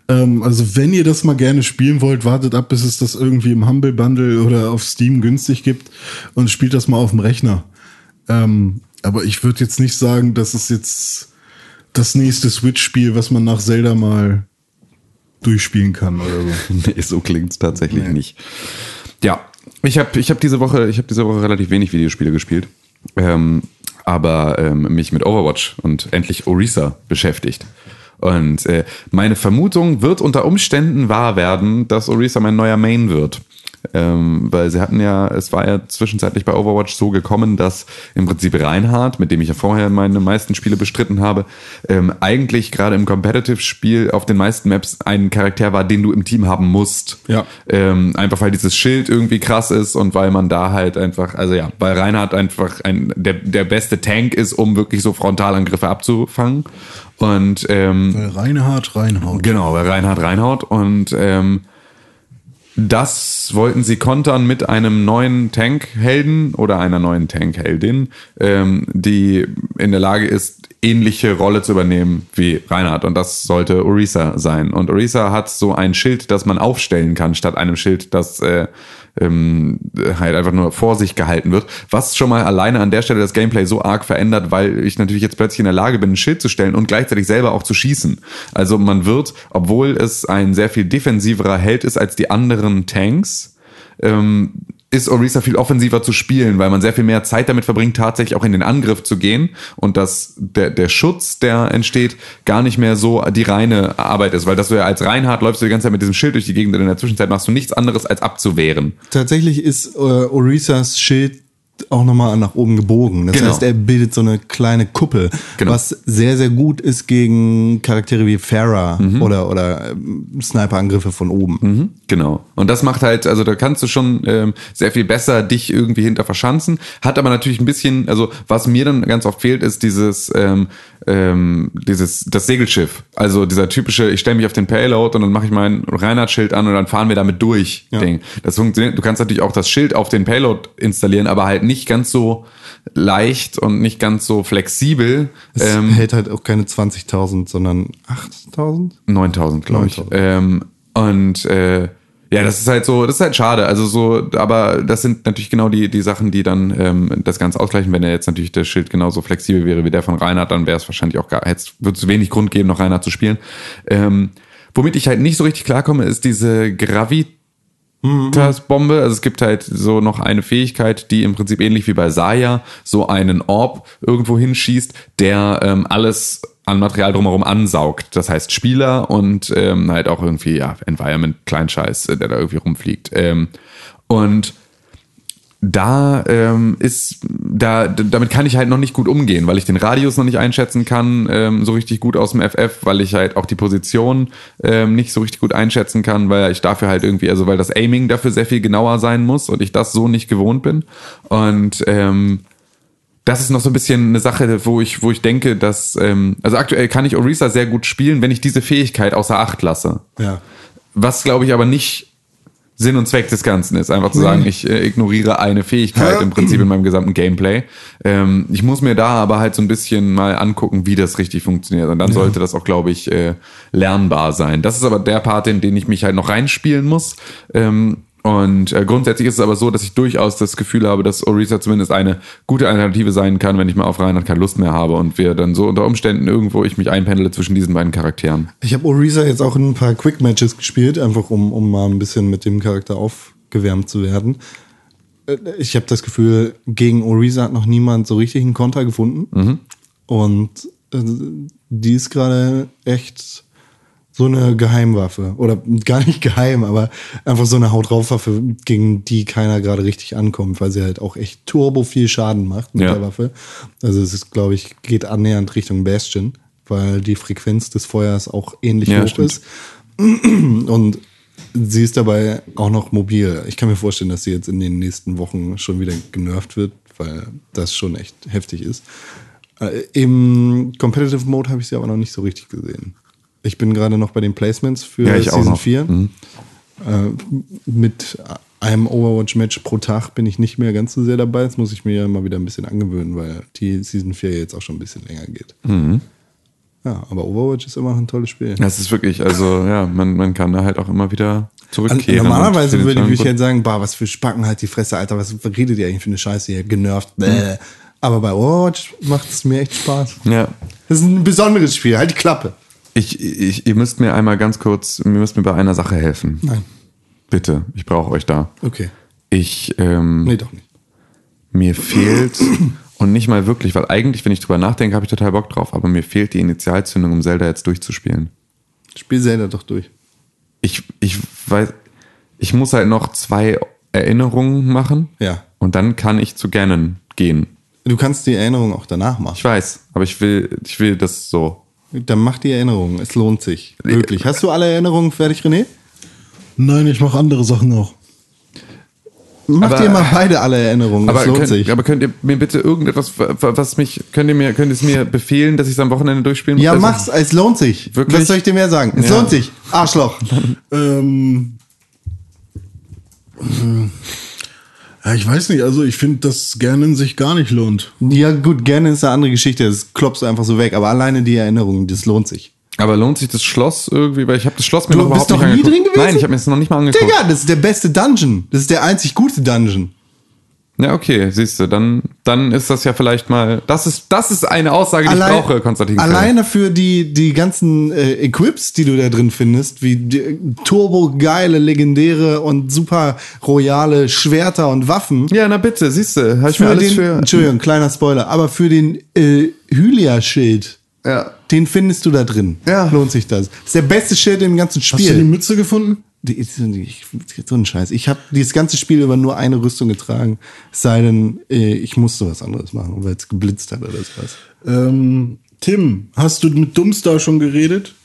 Ähm, also wenn ihr das mal gerne spielen wollt, wartet ab, bis es das irgendwie im Humble Bundle oder auf Steam günstig gibt und spielt das mal auf dem Rechner. Ähm, aber ich würde jetzt nicht sagen, dass es jetzt das nächste Switch-Spiel, was man nach Zelda mal durchspielen kann oder so. *laughs*
nee, so klingt's tatsächlich nicht. Ja, ich habe ich hab diese Woche, ich habe diese Woche relativ wenig Videospiele gespielt, ähm, aber ähm, mich mit Overwatch und endlich Orisa beschäftigt. Und äh, meine Vermutung wird unter Umständen wahr werden, dass Orisa mein neuer Main wird. Ähm, weil sie hatten ja, es war ja zwischenzeitlich bei Overwatch so gekommen, dass im Prinzip Reinhardt, mit dem ich ja vorher meine meisten Spiele bestritten habe, ähm, eigentlich gerade im Competitive-Spiel auf den meisten Maps ein Charakter war, den du im Team haben musst.
Ja.
Ähm, einfach weil dieses Schild irgendwie krass ist und weil man da halt einfach, also ja, weil Reinhardt einfach ein, der, der beste Tank ist, um wirklich so Frontalangriffe abzufangen. Und ähm,
Weil Reinhard Reinhaut.
Genau, Reinhard Reinhardt. Und ähm, das wollten sie kontern mit einem neuen Tankhelden oder einer neuen Tankheldin, ähm, die in der Lage ist, ähnliche Rolle zu übernehmen wie Reinhard. Und das sollte Orisa sein. Und Orisa hat so ein Schild, das man aufstellen kann, statt einem Schild, das äh, ähm, halt einfach nur vor sich gehalten wird. Was schon mal alleine an der Stelle das Gameplay so arg verändert, weil ich natürlich jetzt plötzlich in der Lage bin, ein Schild zu stellen und gleichzeitig selber auch zu schießen. Also man wird, obwohl es ein sehr viel defensiverer Held ist als die anderen Tanks, ähm, ist Orisa viel offensiver zu spielen, weil man sehr viel mehr Zeit damit verbringt, tatsächlich auch in den Angriff zu gehen und dass der, der Schutz, der entsteht, gar nicht mehr so die reine Arbeit ist, weil dass du ja als Reinhard läufst du die ganze Zeit mit diesem Schild durch die Gegend und in der Zwischenzeit machst du nichts anderes als abzuwehren.
Tatsächlich ist äh, Orisas Schild auch nochmal nach oben gebogen. Das
Genau.
heißt, er bildet so eine kleine Kuppel,
Genau.
was sehr, sehr gut ist gegen Charaktere wie Farah
Mhm.
oder, oder ähm, Sniper-Angriffe von oben.
Mhm, genau. Und das macht halt, also da kannst du schon ähm, sehr viel besser dich irgendwie hinter verschanzen. Hat aber natürlich ein bisschen, also was mir dann ganz oft fehlt, ist dieses, ähm, ähm, dieses, das Segelschiff. Also dieser typische, ich stelle mich auf den Payload und dann mache ich mein Reinhardt-Schild an und dann fahren wir damit durch. Ding. Das funktioniert. Du kannst natürlich auch das Schild auf den Payload installieren, aber halt nicht ganz so leicht und nicht ganz so flexibel.
Es
Ähm,
hält halt auch keine 20.000, sondern 8.000?
9000, glaube ich.
9000.
Ähm, und äh, ja, das ist halt so, das ist halt schade. Also so, aber das sind natürlich genau die, die Sachen, die dann ähm, das Ganze ausgleichen. Wenn er jetzt natürlich der Schild genauso flexibel wäre wie der von Reinhard, dann wäre es wahrscheinlich auch gar, hätte es wenig Grund geben, noch Reinhard zu spielen. Ähm, womit ich halt nicht so richtig klarkomme, ist diese Gravitas-Bombe. Also es gibt halt so noch eine Fähigkeit, die im Prinzip ähnlich wie bei Saya so einen Orb irgendwo hinschießt, der ähm, alles an Material drumherum ansaugt. Das heißt Spieler und ähm, halt auch irgendwie, ja, Environment, Kleinscheiß, äh, der da irgendwie rumfliegt. Ähm, und da ähm, ist, da, damit kann ich halt noch nicht gut umgehen, weil ich den Radius noch nicht einschätzen kann, ähm, so richtig gut aus dem FF, weil ich halt auch die Position ähm, nicht so richtig gut einschätzen kann, weil ich dafür halt irgendwie, also weil das Aiming dafür sehr viel genauer sein muss und ich das so nicht gewohnt bin. Und ähm, das ist noch so ein bisschen eine Sache, wo ich, wo ich denke, dass, ähm, also aktuell kann ich Orisa sehr gut spielen, wenn ich diese Fähigkeit außer Acht lasse.
Ja.
Was glaube ich aber nicht Sinn und Zweck des Ganzen ist, einfach zu sagen, ich äh, ignoriere eine Fähigkeit im Prinzip in meinem gesamten Gameplay. Ähm, ich muss mir da aber halt so ein bisschen mal angucken, wie das richtig funktioniert. Und dann sollte das auch, glaube ich, äh, lernbar sein. Das ist aber der Part, in den ich mich halt noch reinspielen muss. Ähm, und äh, grundsätzlich ist es aber so, dass ich durchaus das Gefühl habe, dass Orisa zumindest eine gute Alternative sein kann, wenn ich mal auf Reinhard keine Lust mehr habe und wir dann so unter Umständen irgendwo ich mich einpendele zwischen diesen beiden Charakteren.
Ich habe Orisa jetzt auch in ein paar Quick-Matches gespielt, einfach um, um mal ein bisschen mit dem Charakter aufgewärmt zu werden. Äh, Ich habe das Gefühl, gegen Orisa hat noch niemand so richtig einen Konter gefunden. Und äh, die ist gerade echt so eine Geheimwaffe. Oder gar nicht geheim, aber einfach so eine Haut drauf Waffe, gegen die keiner gerade richtig ankommt, weil sie halt auch echt turbo viel Schaden macht mit
Ja.
der Waffe. Also es ist, glaube ich, geht annähernd Richtung Bastion, weil die Frequenz des Feuers auch ähnlich
Ja,
hoch
stimmt.
ist. *clears throat* Und sie ist dabei auch noch mobil. Ich kann mir vorstellen, dass sie jetzt in den nächsten Wochen schon wieder genervt wird, weil das schon echt heftig ist. Äh, Im Competitive Mode habe ich sie aber noch nicht so richtig gesehen. Ich bin gerade noch bei den Placements für
Ja,
Season
noch.
4. Äh, mit einem Overwatch-Match pro Tag bin ich nicht mehr ganz so sehr dabei. Jetzt muss ich mir mal wieder ein bisschen angewöhnen, weil die Season 4 jetzt auch schon ein bisschen länger geht. Ja, aber Overwatch ist immer noch ein tolles Spiel.
Das ist wirklich, also ja, man, man kann da halt auch immer wieder
An,
zurückkehren.
normalerweise würde ich halt sagen, bah, was für Spacken halt die Fresse, Alter, was redet ihr eigentlich für eine Scheiße hier, genervt. Bäh. Aber bei Overwatch macht es mir echt Spaß.
Ja.
Das ist ein besonderes Spiel, halt die Klappe.
Ich, ich, ihr müsst mir einmal ganz kurz, mir müsst mir bei einer Sache helfen.
Nein.
Bitte, ich brauche euch da.
Okay.
Ich, ähm,
Nee, doch nicht.
mir fehlt, *clears throat* und nicht mal wirklich, weil eigentlich, wenn ich drüber nachdenke, habe ich total Bock drauf, aber mir fehlt die Initialzündung, um Zelda jetzt durchzuspielen.
Spiel Zelda doch durch.
Ich, ich weiß, ich muss halt noch zwei Erinnerungen machen.
Ja.
Und dann kann ich zu Ganon gehen.
Du kannst die Erinnerung auch danach machen.
Ich weiß, aber ich will, ich will das so.
Dann mach die Erinnerung, es lohnt sich. Wirklich. Hast du alle Erinnerungen fertig, René?
Nein, ich mache andere Sachen auch.
Mach
Aber-
dir mal beide alle Erinnerungen,
Aber
es lohnt
könnt,
sich.
aber könnt ihr mir bitte irgendetwas, was mich, könnt ihr mir, könnt ihr es mir befehlen, dass ich es am Wochenende durchspielen muss?
ja,
Also-
mach's, es lohnt sich.
Wirklich?
Was soll ich dir mehr sagen? Es
Ja.
lohnt sich. Arschloch. *laughs*
Ähm, ja, ich weiß nicht, also ich finde, dass Gernen sich gar nicht lohnt.
Ja, gut, gerne ist eine andere Geschichte. Das klopfst du einfach so weg. Aber alleine die Erinnerungen, das lohnt sich.
Aber lohnt sich das Schloss irgendwie? Weil ich habe das Schloss mir
Du
noch überhaupt
bist
nicht
doch nie
angeguckt.
drin gewesen?
Nein, ich habe mir das noch nicht mal angeguckt.
Digga, das ist der beste Dungeon. Das ist der einzig gute Dungeon.
Ja, okay, siehst du, dann, dann ist das ja vielleicht mal. Das ist, das ist eine Aussage, die ich brauche, Konstantin.
Alleine für die, die ganzen äh, Equips, die du da drin findest, wie die, turbo geile, legendäre und super royale Schwerter und Waffen.
Ja, na bitte, siehst du, habe ich mir
Für
alles
den,
für.
Entschuldigung, kleiner Spoiler, aber für den äh, Hylia-Schild,
Ja.
den findest du da drin.
Ja.
Lohnt sich das. ist der beste Schild im ganzen
Hast du die
Spiel.
Mütze gefunden?
Die, so ein Scheiß. Ich habe dieses ganze Spiel über nur eine Rüstung getragen. Es sei denn, äh, ich musste was anderes machen, weil es geblitzt hat oder sowas.
Ähm, Tim, hast du mit Dummstar schon geredet?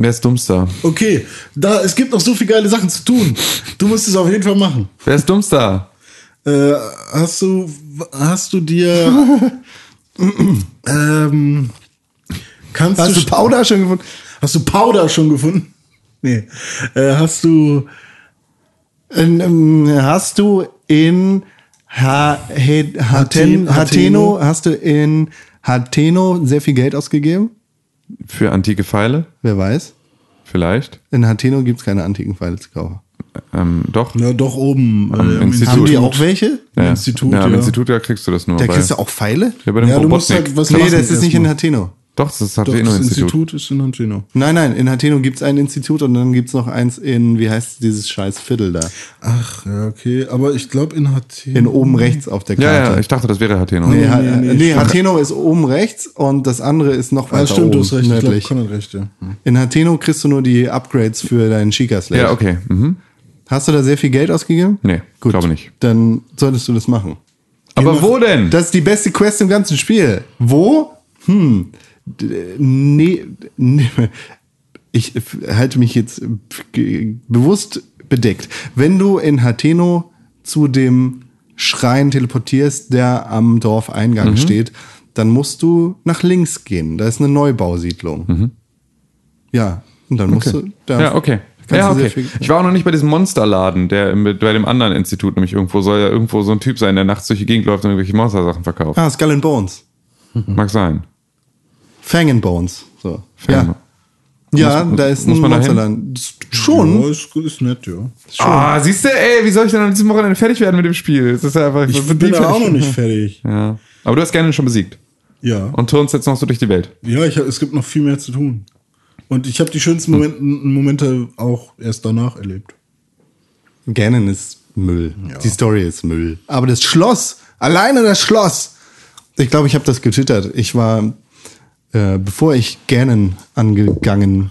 Wer ist Dummstar?
Okay, da, es gibt noch so viele geile Sachen zu tun. Du musst es auf jeden Fall machen.
Wer ist Dummstar?
Äh, hast du, hast du dir, *laughs* ähm, kannst
Hast du
sch-
Powder schon gefunden?
Hast du Powder schon gefunden? Nee. Äh, hast du,
ähm, hast du in Ha, he, Haten,
Hateno.
Hateno, hast du in Hateno sehr viel Geld ausgegeben?
Für antike Pfeile?
Wer weiß?
Vielleicht.
In Hateno gibt es keine antiken Pfeile zu kaufen.
Ähm, doch.
Ja, doch oben.
Am
im
Institut.
Haben die auch welche?
Ja.
Institut,
ja. Im
ja.
Institut ja, kriegst du das nur.
Da
bei-
kriegst du auch Pfeile?
ja, bei dem
Ja, du musst halt was
Nee, das ist nicht in. Hateno.
Doch, das ist
das
Hateno-Institut.
Institut ist in Antino.
Nein, nein, in Hateno gibt es ein Institut und dann gibt es noch eins in, wie heißt dieses scheiß Viertel da?
Ach, ja, okay. Aber ich glaube in Hateno.
In oben rechts auf der
Ja,
Karte.
ja, ich dachte, das wäre Hateno.
Nee,
Nee,
Ha-
nee, nee.
Hateno ist oben rechts und das andere ist noch weiter
Ah, stimmt,
oben,
du hast recht. Ich. Conrad recht, ja.
In Hateno kriegst du nur die Upgrades für deinen Chica Slave.
Ja, okay. Mhm.
Hast du da sehr viel Geld ausgegeben?
Nee,
Gut,
glaube nicht.
Dann solltest du das machen.
Aber wo denn?
Das ist die beste Quest im ganzen Spiel. Wo? Hm. Nee, nee. Ich halte mich jetzt bewusst bedeckt. Wenn du in Hateno zu dem Schrein teleportierst, der am Dorfeingang
Mhm.
steht, dann musst du nach links gehen. Da ist eine Neubausiedlung. Ja, und dann musst du. Da
Mhm. ja, okay. Ja, okay.
viel-
Ich war auch noch nicht bei diesem Monsterladen, der im, bei dem anderen Institut nämlich irgendwo soll ja irgendwo so ein Typ sein, der nachts durch die Gegend läuft und irgendwelche Monstersachen verkauft.
Ah, Skull and Bones.
Mag sein.
Fang and Bones. So.
Fang-
Ja, ja
Muss-
da ist
muss
ein. Das- Schon.
Ja, ist, ist nett, ja.
Ah, siehst du, ey, wie soll ich denn an diesem Wochenende fertig werden mit dem Spiel? Das ist ja einfach.
Ich bin da auch noch nicht fertig. *laughs*
Ja. Aber du hast gerne schon besiegt.
Ja.
Und turnst jetzt noch so durch die Welt.
Ja, ich, hab- es gibt noch viel mehr zu tun. Und ich habe die schönsten Momente, Momente auch erst danach erlebt.
Ganon ist Müll. Die Story ist Müll. Aber das Schloss, alleine das Schloss. Ich glaube, ich habe das getwittert. Ich war, äh, bevor ich Ganon angegangen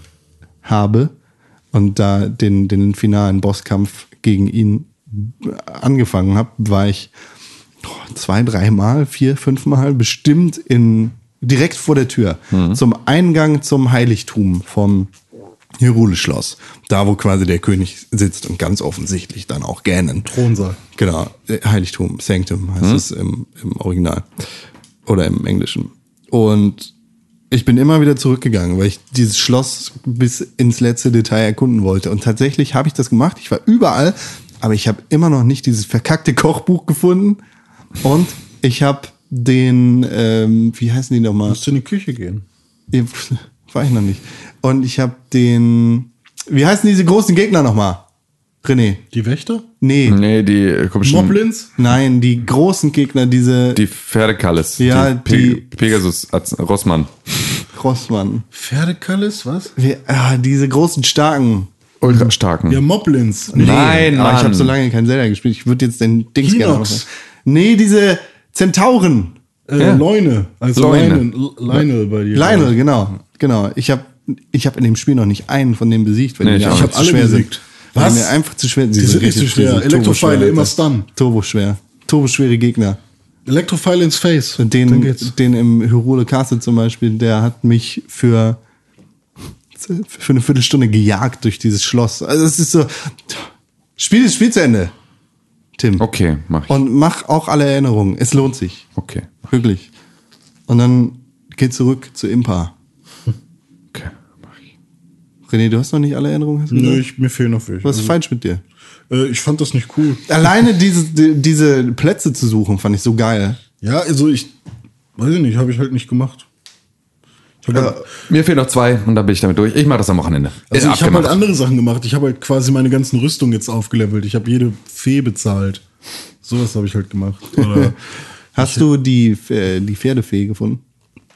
habe und da den, den finalen Bosskampf gegen ihn angefangen habe, war ich oh, zwei, dreimal, vier, fünfmal bestimmt in direkt vor der Tür zum Eingang zum Heiligtum vom Hyrule-Schloss. Da, wo quasi der König sitzt und ganz offensichtlich dann auch Ganon.
Thronsaal.
Genau, äh, Heiligtum, Sanctum heißt es im, im Original oder im Englischen. Und ich bin immer wieder zurückgegangen, weil ich dieses Schloss bis ins letzte Detail erkunden wollte. Und tatsächlich habe ich das gemacht. Ich war überall, aber ich habe immer noch nicht dieses verkackte Kochbuch gefunden. Und ich habe den, ähm, wie heißen die nochmal?
Musst du in die Küche gehen. *laughs*
War ich noch nicht. Und ich habe den, wie heißen diese großen Gegner nochmal? René.
Die Wächter?
Nee.
Nee, die äh, komischen.
Moblins?
Nein, die großen Gegner, diese
Die Pferdekalles.
Ja,
die,
die-
Pe Pegasus, als Rossmann.
Rossmann.
Pferdekalles, was?
Wie, ah, diese großen starken.
Ultra starken.
Ja, Moblins.
Nein,
aber ich
Mann.
habe so lange kein Zelda gespielt. Ich würde jetzt den Dings gerne
Hinox.
machen. Nee, diese Zentauren.
Äh,
Ja.
Leune. Also
Leune.
Leine. Leine bei dir.
Lionel, genau. Genau. Ich habe ich hab in dem Spiel noch nicht einen von denen besiegt, wenn
Nee,
die
ich
Ich hab alle
schwer
besiegt.
sind.
Was?
Die mir einfach zu schwer sind.
Die sind nicht so schwer. Elektrofeile immer. Stun.
Turboschwer. Turboschwere Gegner.
Elektrofile ins Face.
Und den,
geht's.
den im Hyrule Castle zum Beispiel, der hat mich für, für eine Viertelstunde gejagt durch dieses Schloss. Also es ist so, Spiel ist Spiel zu Ende, Tim.
Okay, mach ich.
Und mach auch alle Erinnerungen. Es lohnt sich.
Okay.
Wirklich. Und dann geh zurück zu Impa. René, du hast noch nicht alle Erinnerungen? Hast du
Nö, ich, mir fehlen noch welche.
Was ist
Also,
falsch mit dir?
äh, ich fand das nicht cool.
Alleine diese, die- diese Plätze zu suchen, fand ich so geil.
Ja, also ich weiß ich nicht, habe ich halt nicht gemacht. Ich habe halt,
Mir fehlen noch zwei und dann bin ich damit durch. Ich mache das am Wochenende.
also
Ist
ich habe halt andere Sachen gemacht. Ich habe halt quasi meine ganzen Rüstungen jetzt aufgelevelt. Ich habe jede Fee bezahlt. Sowas habe ich halt gemacht. Oder *laughs*
Hast du die, äh, die Pferdefee gefunden?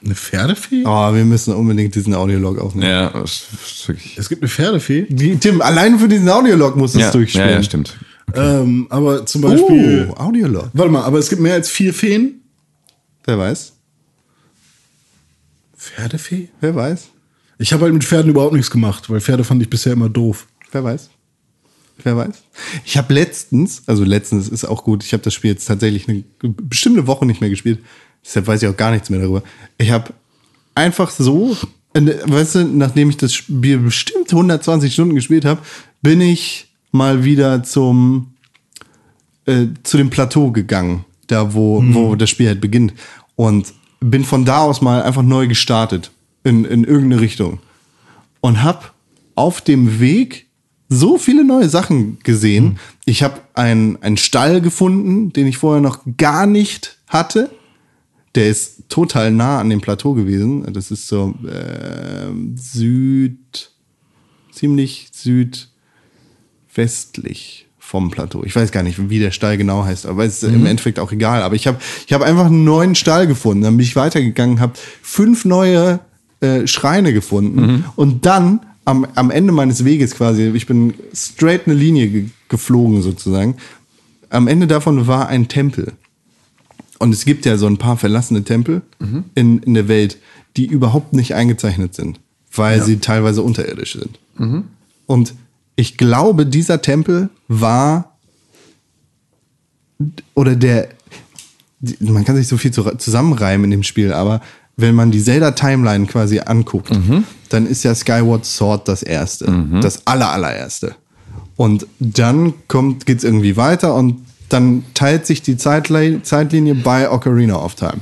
Eine Pferdefee?
Oh, wir müssen unbedingt diesen Audiolog aufnehmen.
Ja, das ist wirklich.
Es gibt eine Pferdefee.
Wie, Tim, allein für diesen Audiolog musst du es
Ja,
durchspielen.
ja, ja, stimmt.
Ähm, aber zum Beispiel.
Oh, Audiolog.
Warte mal, aber es gibt mehr als vier Feen.
Wer weiß?
Pferdefee?
Wer weiß?
Ich habe halt mit Pferden überhaupt nichts gemacht, weil Pferde fand ich bisher immer doof.
Wer weiß? Wer weiß? Ich habe letztens, also letztens ist auch gut, ich habe das Spiel jetzt tatsächlich eine bestimmte Woche nicht mehr gespielt. Deshalb weiß ich auch gar nichts mehr darüber. Ich habe einfach so, weißt du, nachdem ich das Spiel bestimmt 120 Stunden gespielt habe, bin ich mal wieder zum äh, zu dem Plateau gegangen, da wo, wo das Spiel halt beginnt. Und bin von da aus mal einfach neu gestartet in, in irgendeine Richtung. Und hab auf dem Weg so viele neue Sachen gesehen. Ich habe einen Stall gefunden, den ich vorher noch gar nicht hatte. Der ist total nah an dem Plateau gewesen. Das ist so ähm, süd, ziemlich südwestlich vom Plateau. Ich weiß gar nicht, wie der Stall genau heißt, aber es ist im Endeffekt auch egal. Aber ich habe ich hab einfach einen neuen Stall gefunden. Dann bin ich weitergegangen, habe fünf neue äh, Schreine gefunden und dann am, am Ende meines Weges quasi, ich bin straight eine Linie ge geflogen sozusagen. Am Ende davon war ein Tempel. Und es gibt ja so ein paar verlassene Tempel in, in der Welt, die überhaupt nicht eingezeichnet sind, weil sie teilweise unterirdisch sind. Und ich glaube, dieser Tempel war oder der, man kann sich so viel zu- zusammenreimen in dem Spiel, aber wenn man die Zelda-Timeline quasi anguckt, dann ist ja Skyward Sword das erste, das aller, allererste. Und dann kommt, geht's irgendwie weiter und dann teilt sich die Zeitli Zeitlinie bei Ocarina of Time.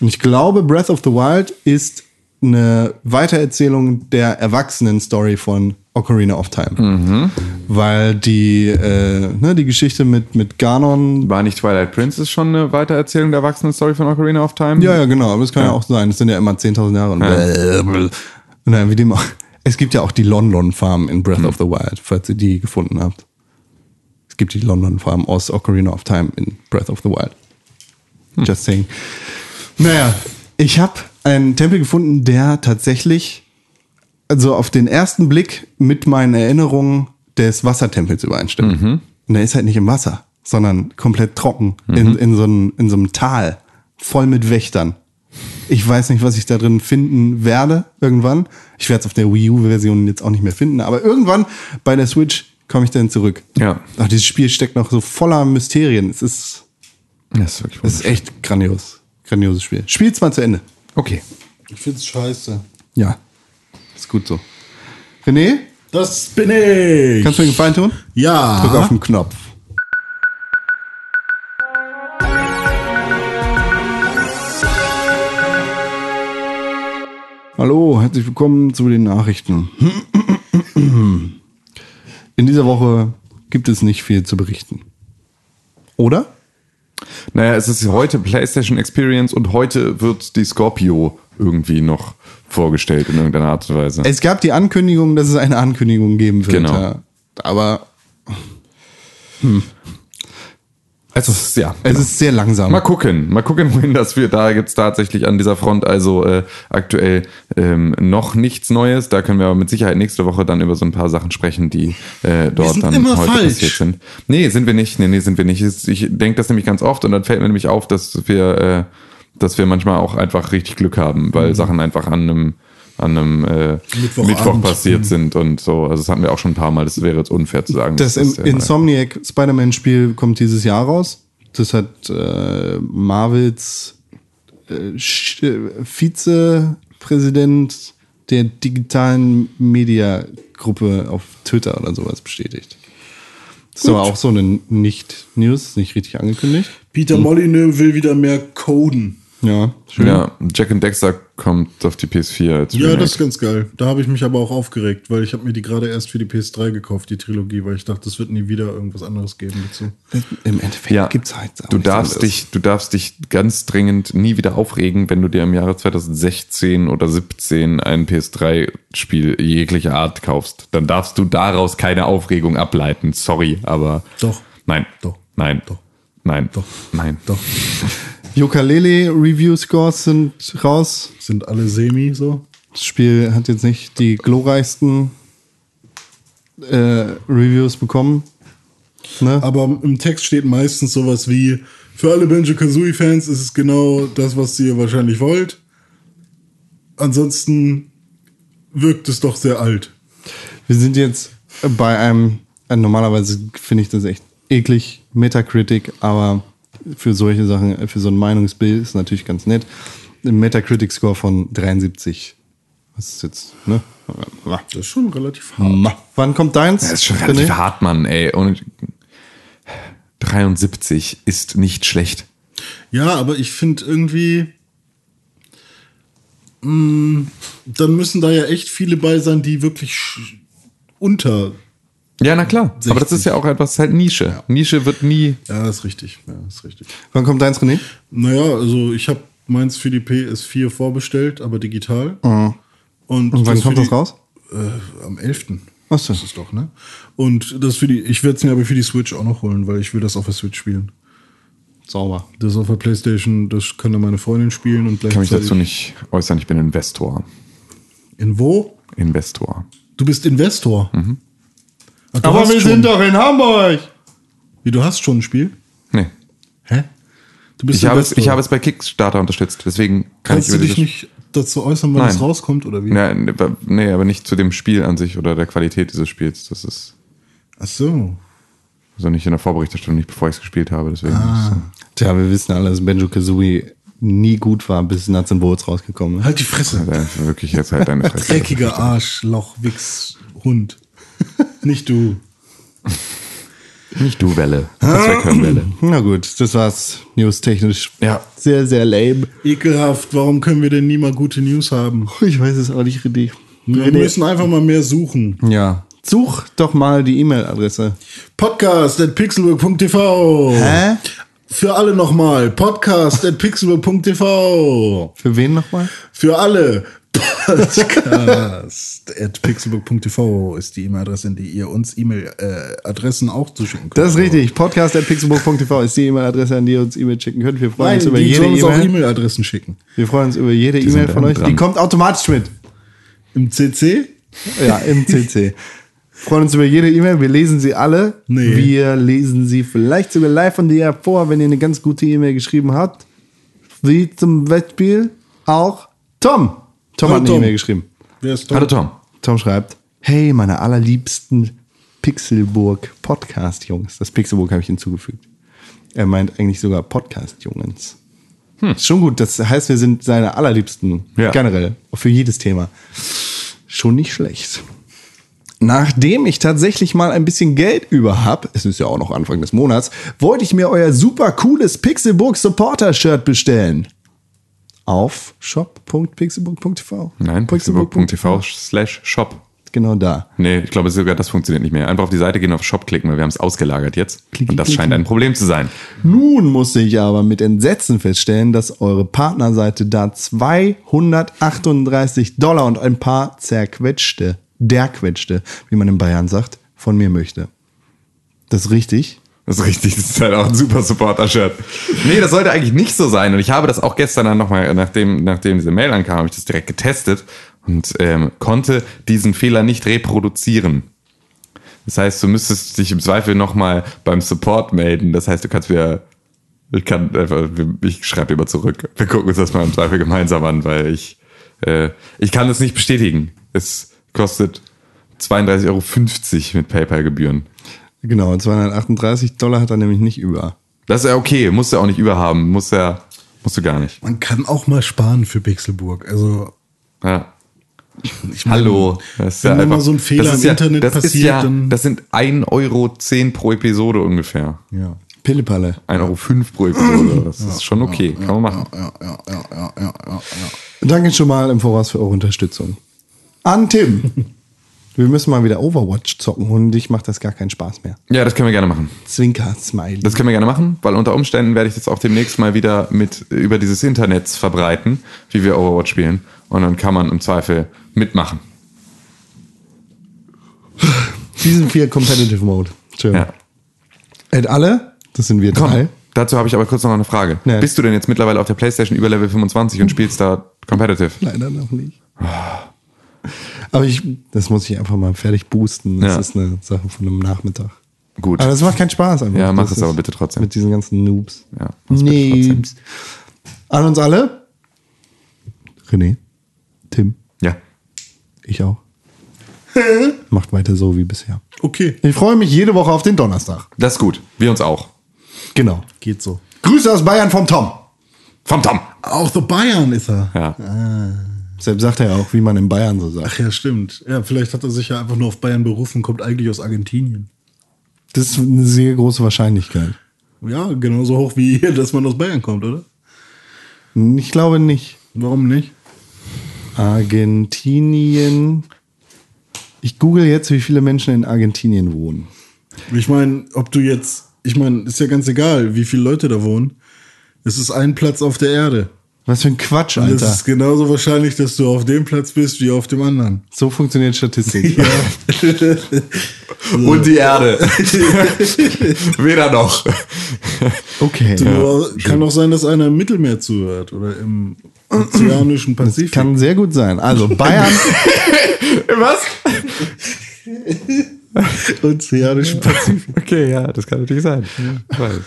Und ich glaube, Breath of the Wild ist eine Weitererzählung der Erwachsenen-Story von Ocarina of Time. Weil die, äh, ne, die Geschichte mit, mit Ganon.
War nicht Twilight Princess schon eine Weitererzählung der Erwachsenen-Story von Ocarina of Time?
Ja, ja, genau, aber das kann ja, auch sein. Das sind ja immer 10.000 Jahre. Und, und dann, wie dem auch. Es gibt ja auch die London Farm in Breath of the Wild, falls ihr die gefunden habt. Gibt die London Farm aus Ocarina of Time in Breath of the Wild. Just saying. Naja, ich habe einen Tempel gefunden, der tatsächlich, also auf den ersten Blick mit meinen Erinnerungen des Wassertempels übereinstimmt. Und der ist halt nicht im Wasser, sondern komplett trocken in, in, so einem, in so einem Tal, voll mit Wächtern. Ich weiß nicht, was ich da drin finden werde irgendwann. Ich werde es auf der Wii U-Version jetzt auch nicht mehr finden, aber irgendwann bei der Switch komme ich dann zurück.
Ja.
Ach, dieses Spiel steckt noch so voller Mysterien. Es ist,
Das ist wirklich
es ist echt grandios. Grandioses Spiel. Spiel's mal zu Ende.
Okay.
Ich find's scheiße.
Ja. Ist gut so. René,
Das bin ich.
kannst du mir einen Gefallen tun?
ja.
Drück auf den Knopf. Hallo, herzlich willkommen zu den Nachrichten. In dieser Woche gibt es nicht viel zu berichten. Oder?
Naja, es ist heute PlayStation Experience und heute wird die Scorpio irgendwie noch vorgestellt in irgendeiner Art und Weise.
Es gab die Ankündigung, dass es eine Ankündigung geben wird.
Genau.
ja. Aber
Also, es ist- ja.
es ist sehr langsam.
Mal gucken, mal gucken, *laughs* wohin das führt. Da gibt's tatsächlich an dieser Front also äh, aktuell ähm, noch nichts Neues. Da können wir aber mit Sicherheit nächste Woche dann über so ein paar Sachen sprechen, die äh, dort dann heute
falsch.
passiert sind. Nee, sind wir nicht. Nee, nee, sind wir nicht. Ich denke das nämlich ganz oft und dann fällt mir nämlich auf, dass wir, äh, dass wir manchmal auch einfach richtig Glück haben, weil Sachen einfach an einem an einem äh. Mittwoch passiert sind und so. Also das hatten wir auch schon ein paar Mal. Das wäre jetzt unfair zu sagen.
Das
äh,
Insomniac Spider-Man-Spiel kommt dieses Jahr raus. Das hat äh, Marvels äh, äh, Vizepräsident der digitalen Mediagruppe auf Twitter oder sowas bestätigt. Das ist aber auch so eine Nicht-News, nicht richtig angekündigt.
Peter Molyneux will wieder mehr coden.
Ja, schön.
Ja, Jack and Dexter kommt auf die PS4 als
Ja,
Remake.
das ist ganz geil. Da habe ich mich aber auch aufgeregt, weil ich habe mir die gerade erst für die PS3 gekauft, die Trilogie, weil ich dachte, es wird nie wieder irgendwas anderes geben dazu.
Im Endeffekt
ja,
gibt's halt auch
du darfst
anderes.
dich, du darfst dich ganz dringend nie wieder aufregen, wenn du dir im Jahre 2016 oder 17 ein PS3-Spiel jeglicher Art kaufst. Dann darfst du daraus keine Aufregung ableiten. Sorry, aber
Doch.
nein,
Doch.
nein,
Doch.
nein,
Doch.
nein,
Doch. *laughs*
Ukulele Review Scores sind raus.
Sind alle semi so?
Das Spiel hat jetzt nicht die glorreichsten äh, Reviews bekommen. Ne?
Aber im Text steht meistens sowas wie, für alle Banjo-Kazooie-Fans ist es genau das, was ihr wahrscheinlich wollt. Ansonsten wirkt es doch sehr alt.
Wir sind jetzt bei einem, äh, normalerweise finde ich das echt eklig, Metacritic, aber für solche Sachen, für so ein Meinungsbild ist natürlich ganz nett. Ein Metacritic-Score von 73. Was ist jetzt, ne?
Das ist schon relativ hart.
Ma. Wann kommt deins?
Das ist schon
René?
relativ hart, Mann, ey. Und 73 ist nicht schlecht.
Ja, aber ich finde irgendwie, mh, dann müssen da ja echt viele bei sein, die wirklich unter
Ja, na klar. Aber das ist ja auch etwas halt Nische. Nische wird nie.
Ja, ist richtig. Ja, ist richtig.
Wann kommt deins, René?
Naja, also ich habe meins für die PS4 vorbestellt, aber digital. Und,
Und wann
das
kommt
für
das
die,
raus?
Äh, am 11.
Ach so.
Das ist doch, ne? Und das für die, ich werde es mir aber für die Switch auch noch holen, weil ich will das auf der Switch spielen.
Sauber.
Das auf der Playstation, das kann dann meine Freundin spielen und
Ich kann mich
gleichzeitig.
dazu nicht äußern. Ich bin Investor.
In wo?
Investor.
Du bist Investor.
Mhm.
Aber wir
schon,
sind doch in Hamburg.
Wie, du hast schon ein Spiel?
Nee.
Hä? Du bist
Ich habe, es, ich habe es bei Kickstarter unterstützt. Deswegen kann
Kannst
ich
du dich nicht dazu äußern, wann
Nein.
es rauskommt oder wie?
Nee, nee, aber nicht zu dem Spiel an sich oder der Qualität dieses Spiels. Das ist
Ach so.
also nicht in der Vorberichterstattung, nicht bevor ich es gespielt habe. Deswegen
Ah.
Tja, wir wissen alle, dass Benjo Kazooie nie gut war, bis Nuts and Bolts rausgekommen ist.
Halt die Fresse.
das wirklich jetzt halt deine *laughs* Fresse.
Dreckiger Arschloch, Wichs, Hund. Nicht du.
Nicht du, Welle. Das wäre Welle.
Na gut, das war's news-technisch.
Ja.
Sehr, sehr lame.
Ekelhaft. Warum können wir denn nie mal gute News haben?
Ich weiß es auch nicht, René.
Wir müssen einfach mal mehr suchen.
Ja. Such doch mal die E-Mail-Adresse.
Podcast at pixelburg.tv.
Hä?
Für alle nochmal. Podcast at pixelburg.tv.
Für wen nochmal?
Für alle. Podcast *laughs* at pixelburg.tv ist die E-Mail-Adresse, in die ihr uns E-Mail-Adressen auch zuschicken könnt.
Das ist richtig. Podcast.pixelburg.tv ist die E-Mail-Adresse, an die ihr uns E-Mail schicken könnt. Wir freuen
Nein,
uns über
die
jede
uns auch
E-Mail.
E-Mail-Adressen schicken.
Wir freuen uns über jede E-Mail von euch.
dran.
Die kommt automatisch mit.
Im CC?
Ja, im CC. *laughs* Freuen uns über jede E-Mail. Wir lesen sie alle.
Nee.
Wir lesen sie vielleicht sogar live von dir vor, wenn ihr eine ganz gute E-Mail geschrieben habt. Wie zum Beispiel auch Tom. Tom
Hallo,
hat eine. E-Mail geschrieben.
Wer ist Tom?
Hallo Tom.
Tom schreibt, hey, meine allerliebsten Pixelburg Podcast-Jungs. Das Pixelburg habe ich hinzugefügt. Er meint eigentlich sogar Podcast-Jungens. Ist Schon gut, das heißt, wir sind seine allerliebsten,
Ja.
generell, für jedes Thema. Schon nicht schlecht. Nachdem ich tatsächlich mal ein bisschen Geld über hab, es ist ja auch noch Anfang des Monats, wollte ich mir euer super cooles Pixelburg Supporter-Shirt bestellen. Auf shop.pixelburg.tv.
Nein, pixelburg.tv slash shop.
Genau da.
Nee, ich glaube sogar, das funktioniert nicht mehr. Einfach auf die Seite gehen, auf Shop klicken, weil wir haben es ausgelagert jetzt.
Klicki,
Und das
klicki.
scheint ein Problem zu sein.
Nun musste ich aber mit Entsetzen feststellen, dass eure Partnerseite da 238 Dollar und ein paar zerquetschte, derquetschte, wie man in Bayern sagt, von mir möchte. Das ist richtig.
Das ist richtig, das ist halt auch ein super Supporter-Shirt. Nee, das sollte eigentlich nicht so sein. Und ich habe das auch gestern dann nochmal, nachdem, nachdem diese Mail ankam, habe ich das direkt getestet und ähm, konnte diesen Fehler nicht reproduzieren. Das heißt, du müsstest dich im Zweifel nochmal beim Support melden. Das heißt, du kannst mir, ich kann einfach, ich schreibe immer zurück. Wir gucken uns das mal im Zweifel gemeinsam an, weil ich, äh, ich kann das nicht bestätigen. Es kostet 32,50 Euro mit PayPal-Gebühren.
Genau, 238 Dollar hat er nämlich nicht über.
Das ist ja okay, musst du auch nicht überhaben, musst ja, musst du gar nicht.
Man kann auch mal sparen für Pixelburg. Also,
Ja.
ich meine,
Hallo. Das ist
wenn
ja einfach,
mal so ein Fehler
das ist
im
ja,
Internet
das
passiert,
ist ja,
dann.
das sind 1,10 Euro pro Episode ungefähr.
ja.
Pillepalle.
1,05 Euro pro Episode. Das ist schon okay, kann man machen.
Ja, ja, ja, ja, ja, ja, ja.
Danke schon mal im Voraus für eure Unterstützung. An Tim. Wir müssen mal wieder Overwatch zocken und dich macht das gar keinen Spaß mehr.
Ja, das können wir gerne machen.
Zwinker, Smiley.
Das können wir gerne machen, weil unter Umständen werde ich das auch demnächst mal wieder mit über dieses Internet verbreiten, wie wir Overwatch spielen. Und dann kann man im Zweifel mitmachen.
Season 4 Competitive Mode. Schön.
Ja.
At alle, das sind wir
Komm,
drei.
dazu habe ich aber kurz noch eine Frage.
Ja.
Bist du denn jetzt mittlerweile auf der Playstation über Level 25 und spielst da Competitive?
Leider noch nicht. Aber ich, das muss ich einfach mal fertig boosten. Das
Ja.
ist eine Sache von einem Nachmittag.
Gut.
Aber das macht keinen Spaß einfach.
Ja, mach
Das
es aber bitte trotzdem.
Mit diesen ganzen Noobs.
Ja.
Noobs. An uns alle. René. Tim.
Ja.
Ich auch. Macht weiter so wie bisher.
Okay,
Ich freue mich jede Woche auf den Donnerstag.
Das ist gut. Wir uns auch.
Genau.
geht so.
Grüße aus Bayern vom Tom.
Vom Tom.
Auch the Bayern ist er.
Ja.
Selbst sagt er ja auch, wie man in Bayern so sagt.
Ach ja, stimmt. Ja, vielleicht hat er sich ja einfach nur auf Bayern berufen, kommt eigentlich aus Argentinien.
Das ist eine sehr große Wahrscheinlichkeit.
Ja, genauso hoch wie hier, dass man aus Bayern kommt, oder?
Ich glaube nicht.
Warum nicht?
Argentinien. Ich google jetzt, wie viele Menschen in Argentinien wohnen.
Ich meine, ob du jetzt, ich meine, ist ja ganz egal, wie viele Leute da wohnen. Es ist ein Platz auf der Erde.
Was für ein Quatsch, Alter.
ist genauso wahrscheinlich, dass du auf dem Platz bist wie auf dem anderen.
So funktioniert Statistik. *laughs*
Und die Erde. *laughs* Weder noch.
Okay.
Du, Kann auch sein, dass einer im Mittelmeer zuhört oder im ozeanischen Pazifik.
Kann sehr gut sein. Also Bayern, *laughs*
Was?
ozeanischen Pazifik.
Okay, ja, das kann natürlich sein. Ich weiß.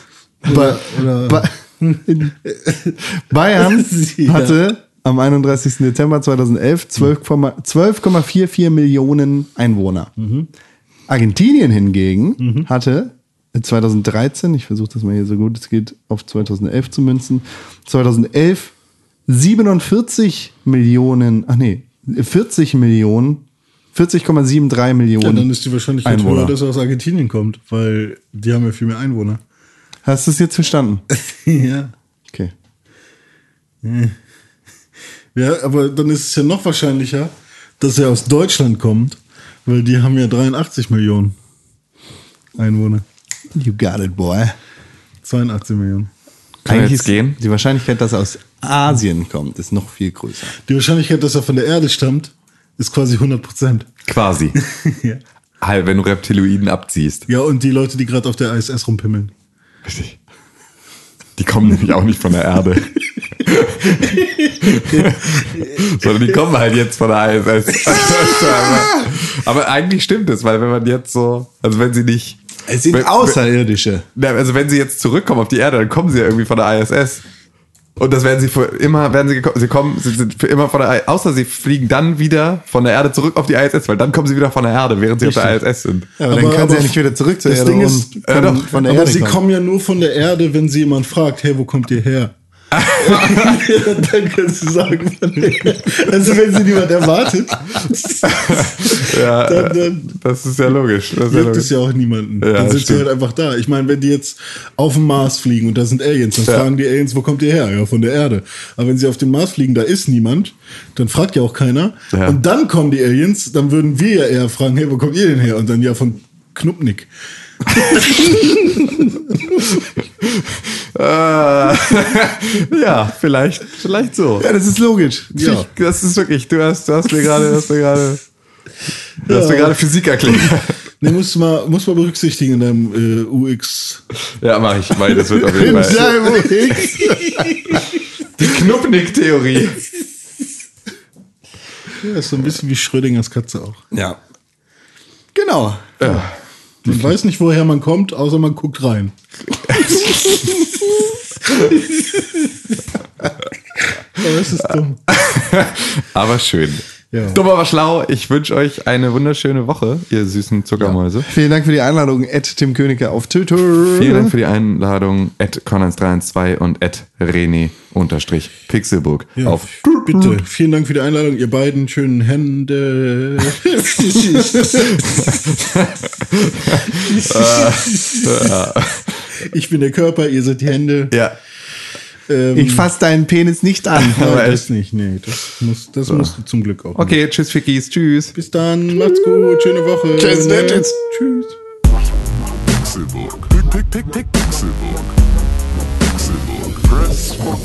ba ba *laughs* Bayern *laughs* hatte am 31. Dezember 2011 12,- 12,44 Millionen Einwohner. Argentinien hingegen hatte 2013, ich versuche das mal hier so gut es geht auf 2011 zu münzen, 2011 47 Millionen, ach nee, 40 Millionen, 40,73 Millionen.
Ja, dann ist die Wahrscheinlichkeit
Einwohner.
höher, dass er aus Argentinien kommt, weil die haben ja viel mehr Einwohner.
Hast du es jetzt verstanden? *laughs*
ja.
Okay.
Ja, aber dann ist es ja noch wahrscheinlicher, dass er aus Deutschland kommt, weil die haben ja 83 Millionen Einwohner.
You got it, boy.
82 Millionen.
Wir
Eigentlich
jetzt
ist
gehen?
die Wahrscheinlichkeit, dass er aus Asien kommt, ist noch viel größer.
Die Wahrscheinlichkeit, dass er von der Erde stammt, ist quasi 100 Prozent.
Quasi. *laughs*
ja.
Halt, wenn du Reptiloiden abziehst.
ja, und die Leute, die gerade auf der ISS rumpimmeln.
Richtig. Die kommen nämlich auch nicht von der Erde. *laughs* Sondern die kommen halt jetzt von der ISS. *laughs* aber, eigentlich stimmt es, weil wenn man jetzt so, also wenn sie nicht.
Es sind
wenn,
Außerirdische.
Also wenn sie jetzt zurückkommen auf die Erde, dann kommen sie ja irgendwie von der ISS. Und das werden sie für immer, werden sie, sie kommen, sie sind für immer von der, außer sie fliegen dann wieder von der Erde zurück auf die ISS, weil dann kommen sie wieder von der Erde, während sie auf der ISS sind.
Ja, aber, dann können sie ja nicht wieder zurück zur
das
Erde
Ding
und
ist,
von,
Ja, doch.
von der
aber
Erde
sie
kommen.
kommen ja nur von der Erde, wenn sie jemand fragt, hey, wo kommt ihr her? Dann können sie sagen, also wenn sie niemand erwartet,
Ja,
dann, dann
das ist ja logisch. Das logisch.
es ja auch niemanden.
Ja,
dann sind sie halt einfach da. Ich meine, wenn die jetzt auf dem Mars fliegen und da sind Aliens, dann
Ja.
fragen die Aliens, wo kommt ihr her? Ja, von der Erde. Aber wenn sie auf den Mars fliegen, da ist niemand, dann fragt ja auch keiner.
Ja.
Und dann kommen die Aliens, dann würden wir ja eher fragen, hey, wo kommt ihr denn her? Und dann ja von Knuppnick.
Äh, *laughs* ja, vielleicht, vielleicht so.
Ja, das ist logisch.
Ja. Das ist wirklich, du hast, du hast mir gerade, hast mir gerade, du hast mir gerade Physik erklärt. *laughs*
Ne, musst du mal, musst mal berücksichtigen in deinem äh, UX.
Ja, mach ich, weil das wird auf jeden Fall. Die Knuppnick-Theorie.
Ja, ist so ein bisschen wie Schrödingers Katze auch.
Ja. Genau.
Ja.
Man weiß nicht, woher man kommt, außer man guckt rein. *laughs* Aber es ist dumm.
Aber schön.
Ja.
Dumm, aber schlau. Ich wünsche euch eine wunderschöne Woche, ihr süßen Zuckermäuse.
Vielen Dank für die Einladung, Ed Tim Königke auf Twitter.
Vielen Dank für die Einladung. At Connens312 und at René unterstrich Pixelburg
Ja,
auf
bitte. Vielen Dank für die Einladung, ihr beiden schönen Hände. *laughs* ich bin der Körper, ihr seid die Hände.
Ja.
Ähm,
Ich fasse deinen Penis nicht an. *laughs*
aber das nicht, nee. Das, muss, das musst du zum Glück auch.
Okay, tschüss Fickies, tschüss.
Bis dann, macht's gut, schöne Woche.
Tschüss,
Ne?
tschüss.
Tschüss.
Pixelbook. Pixelbook. Press for.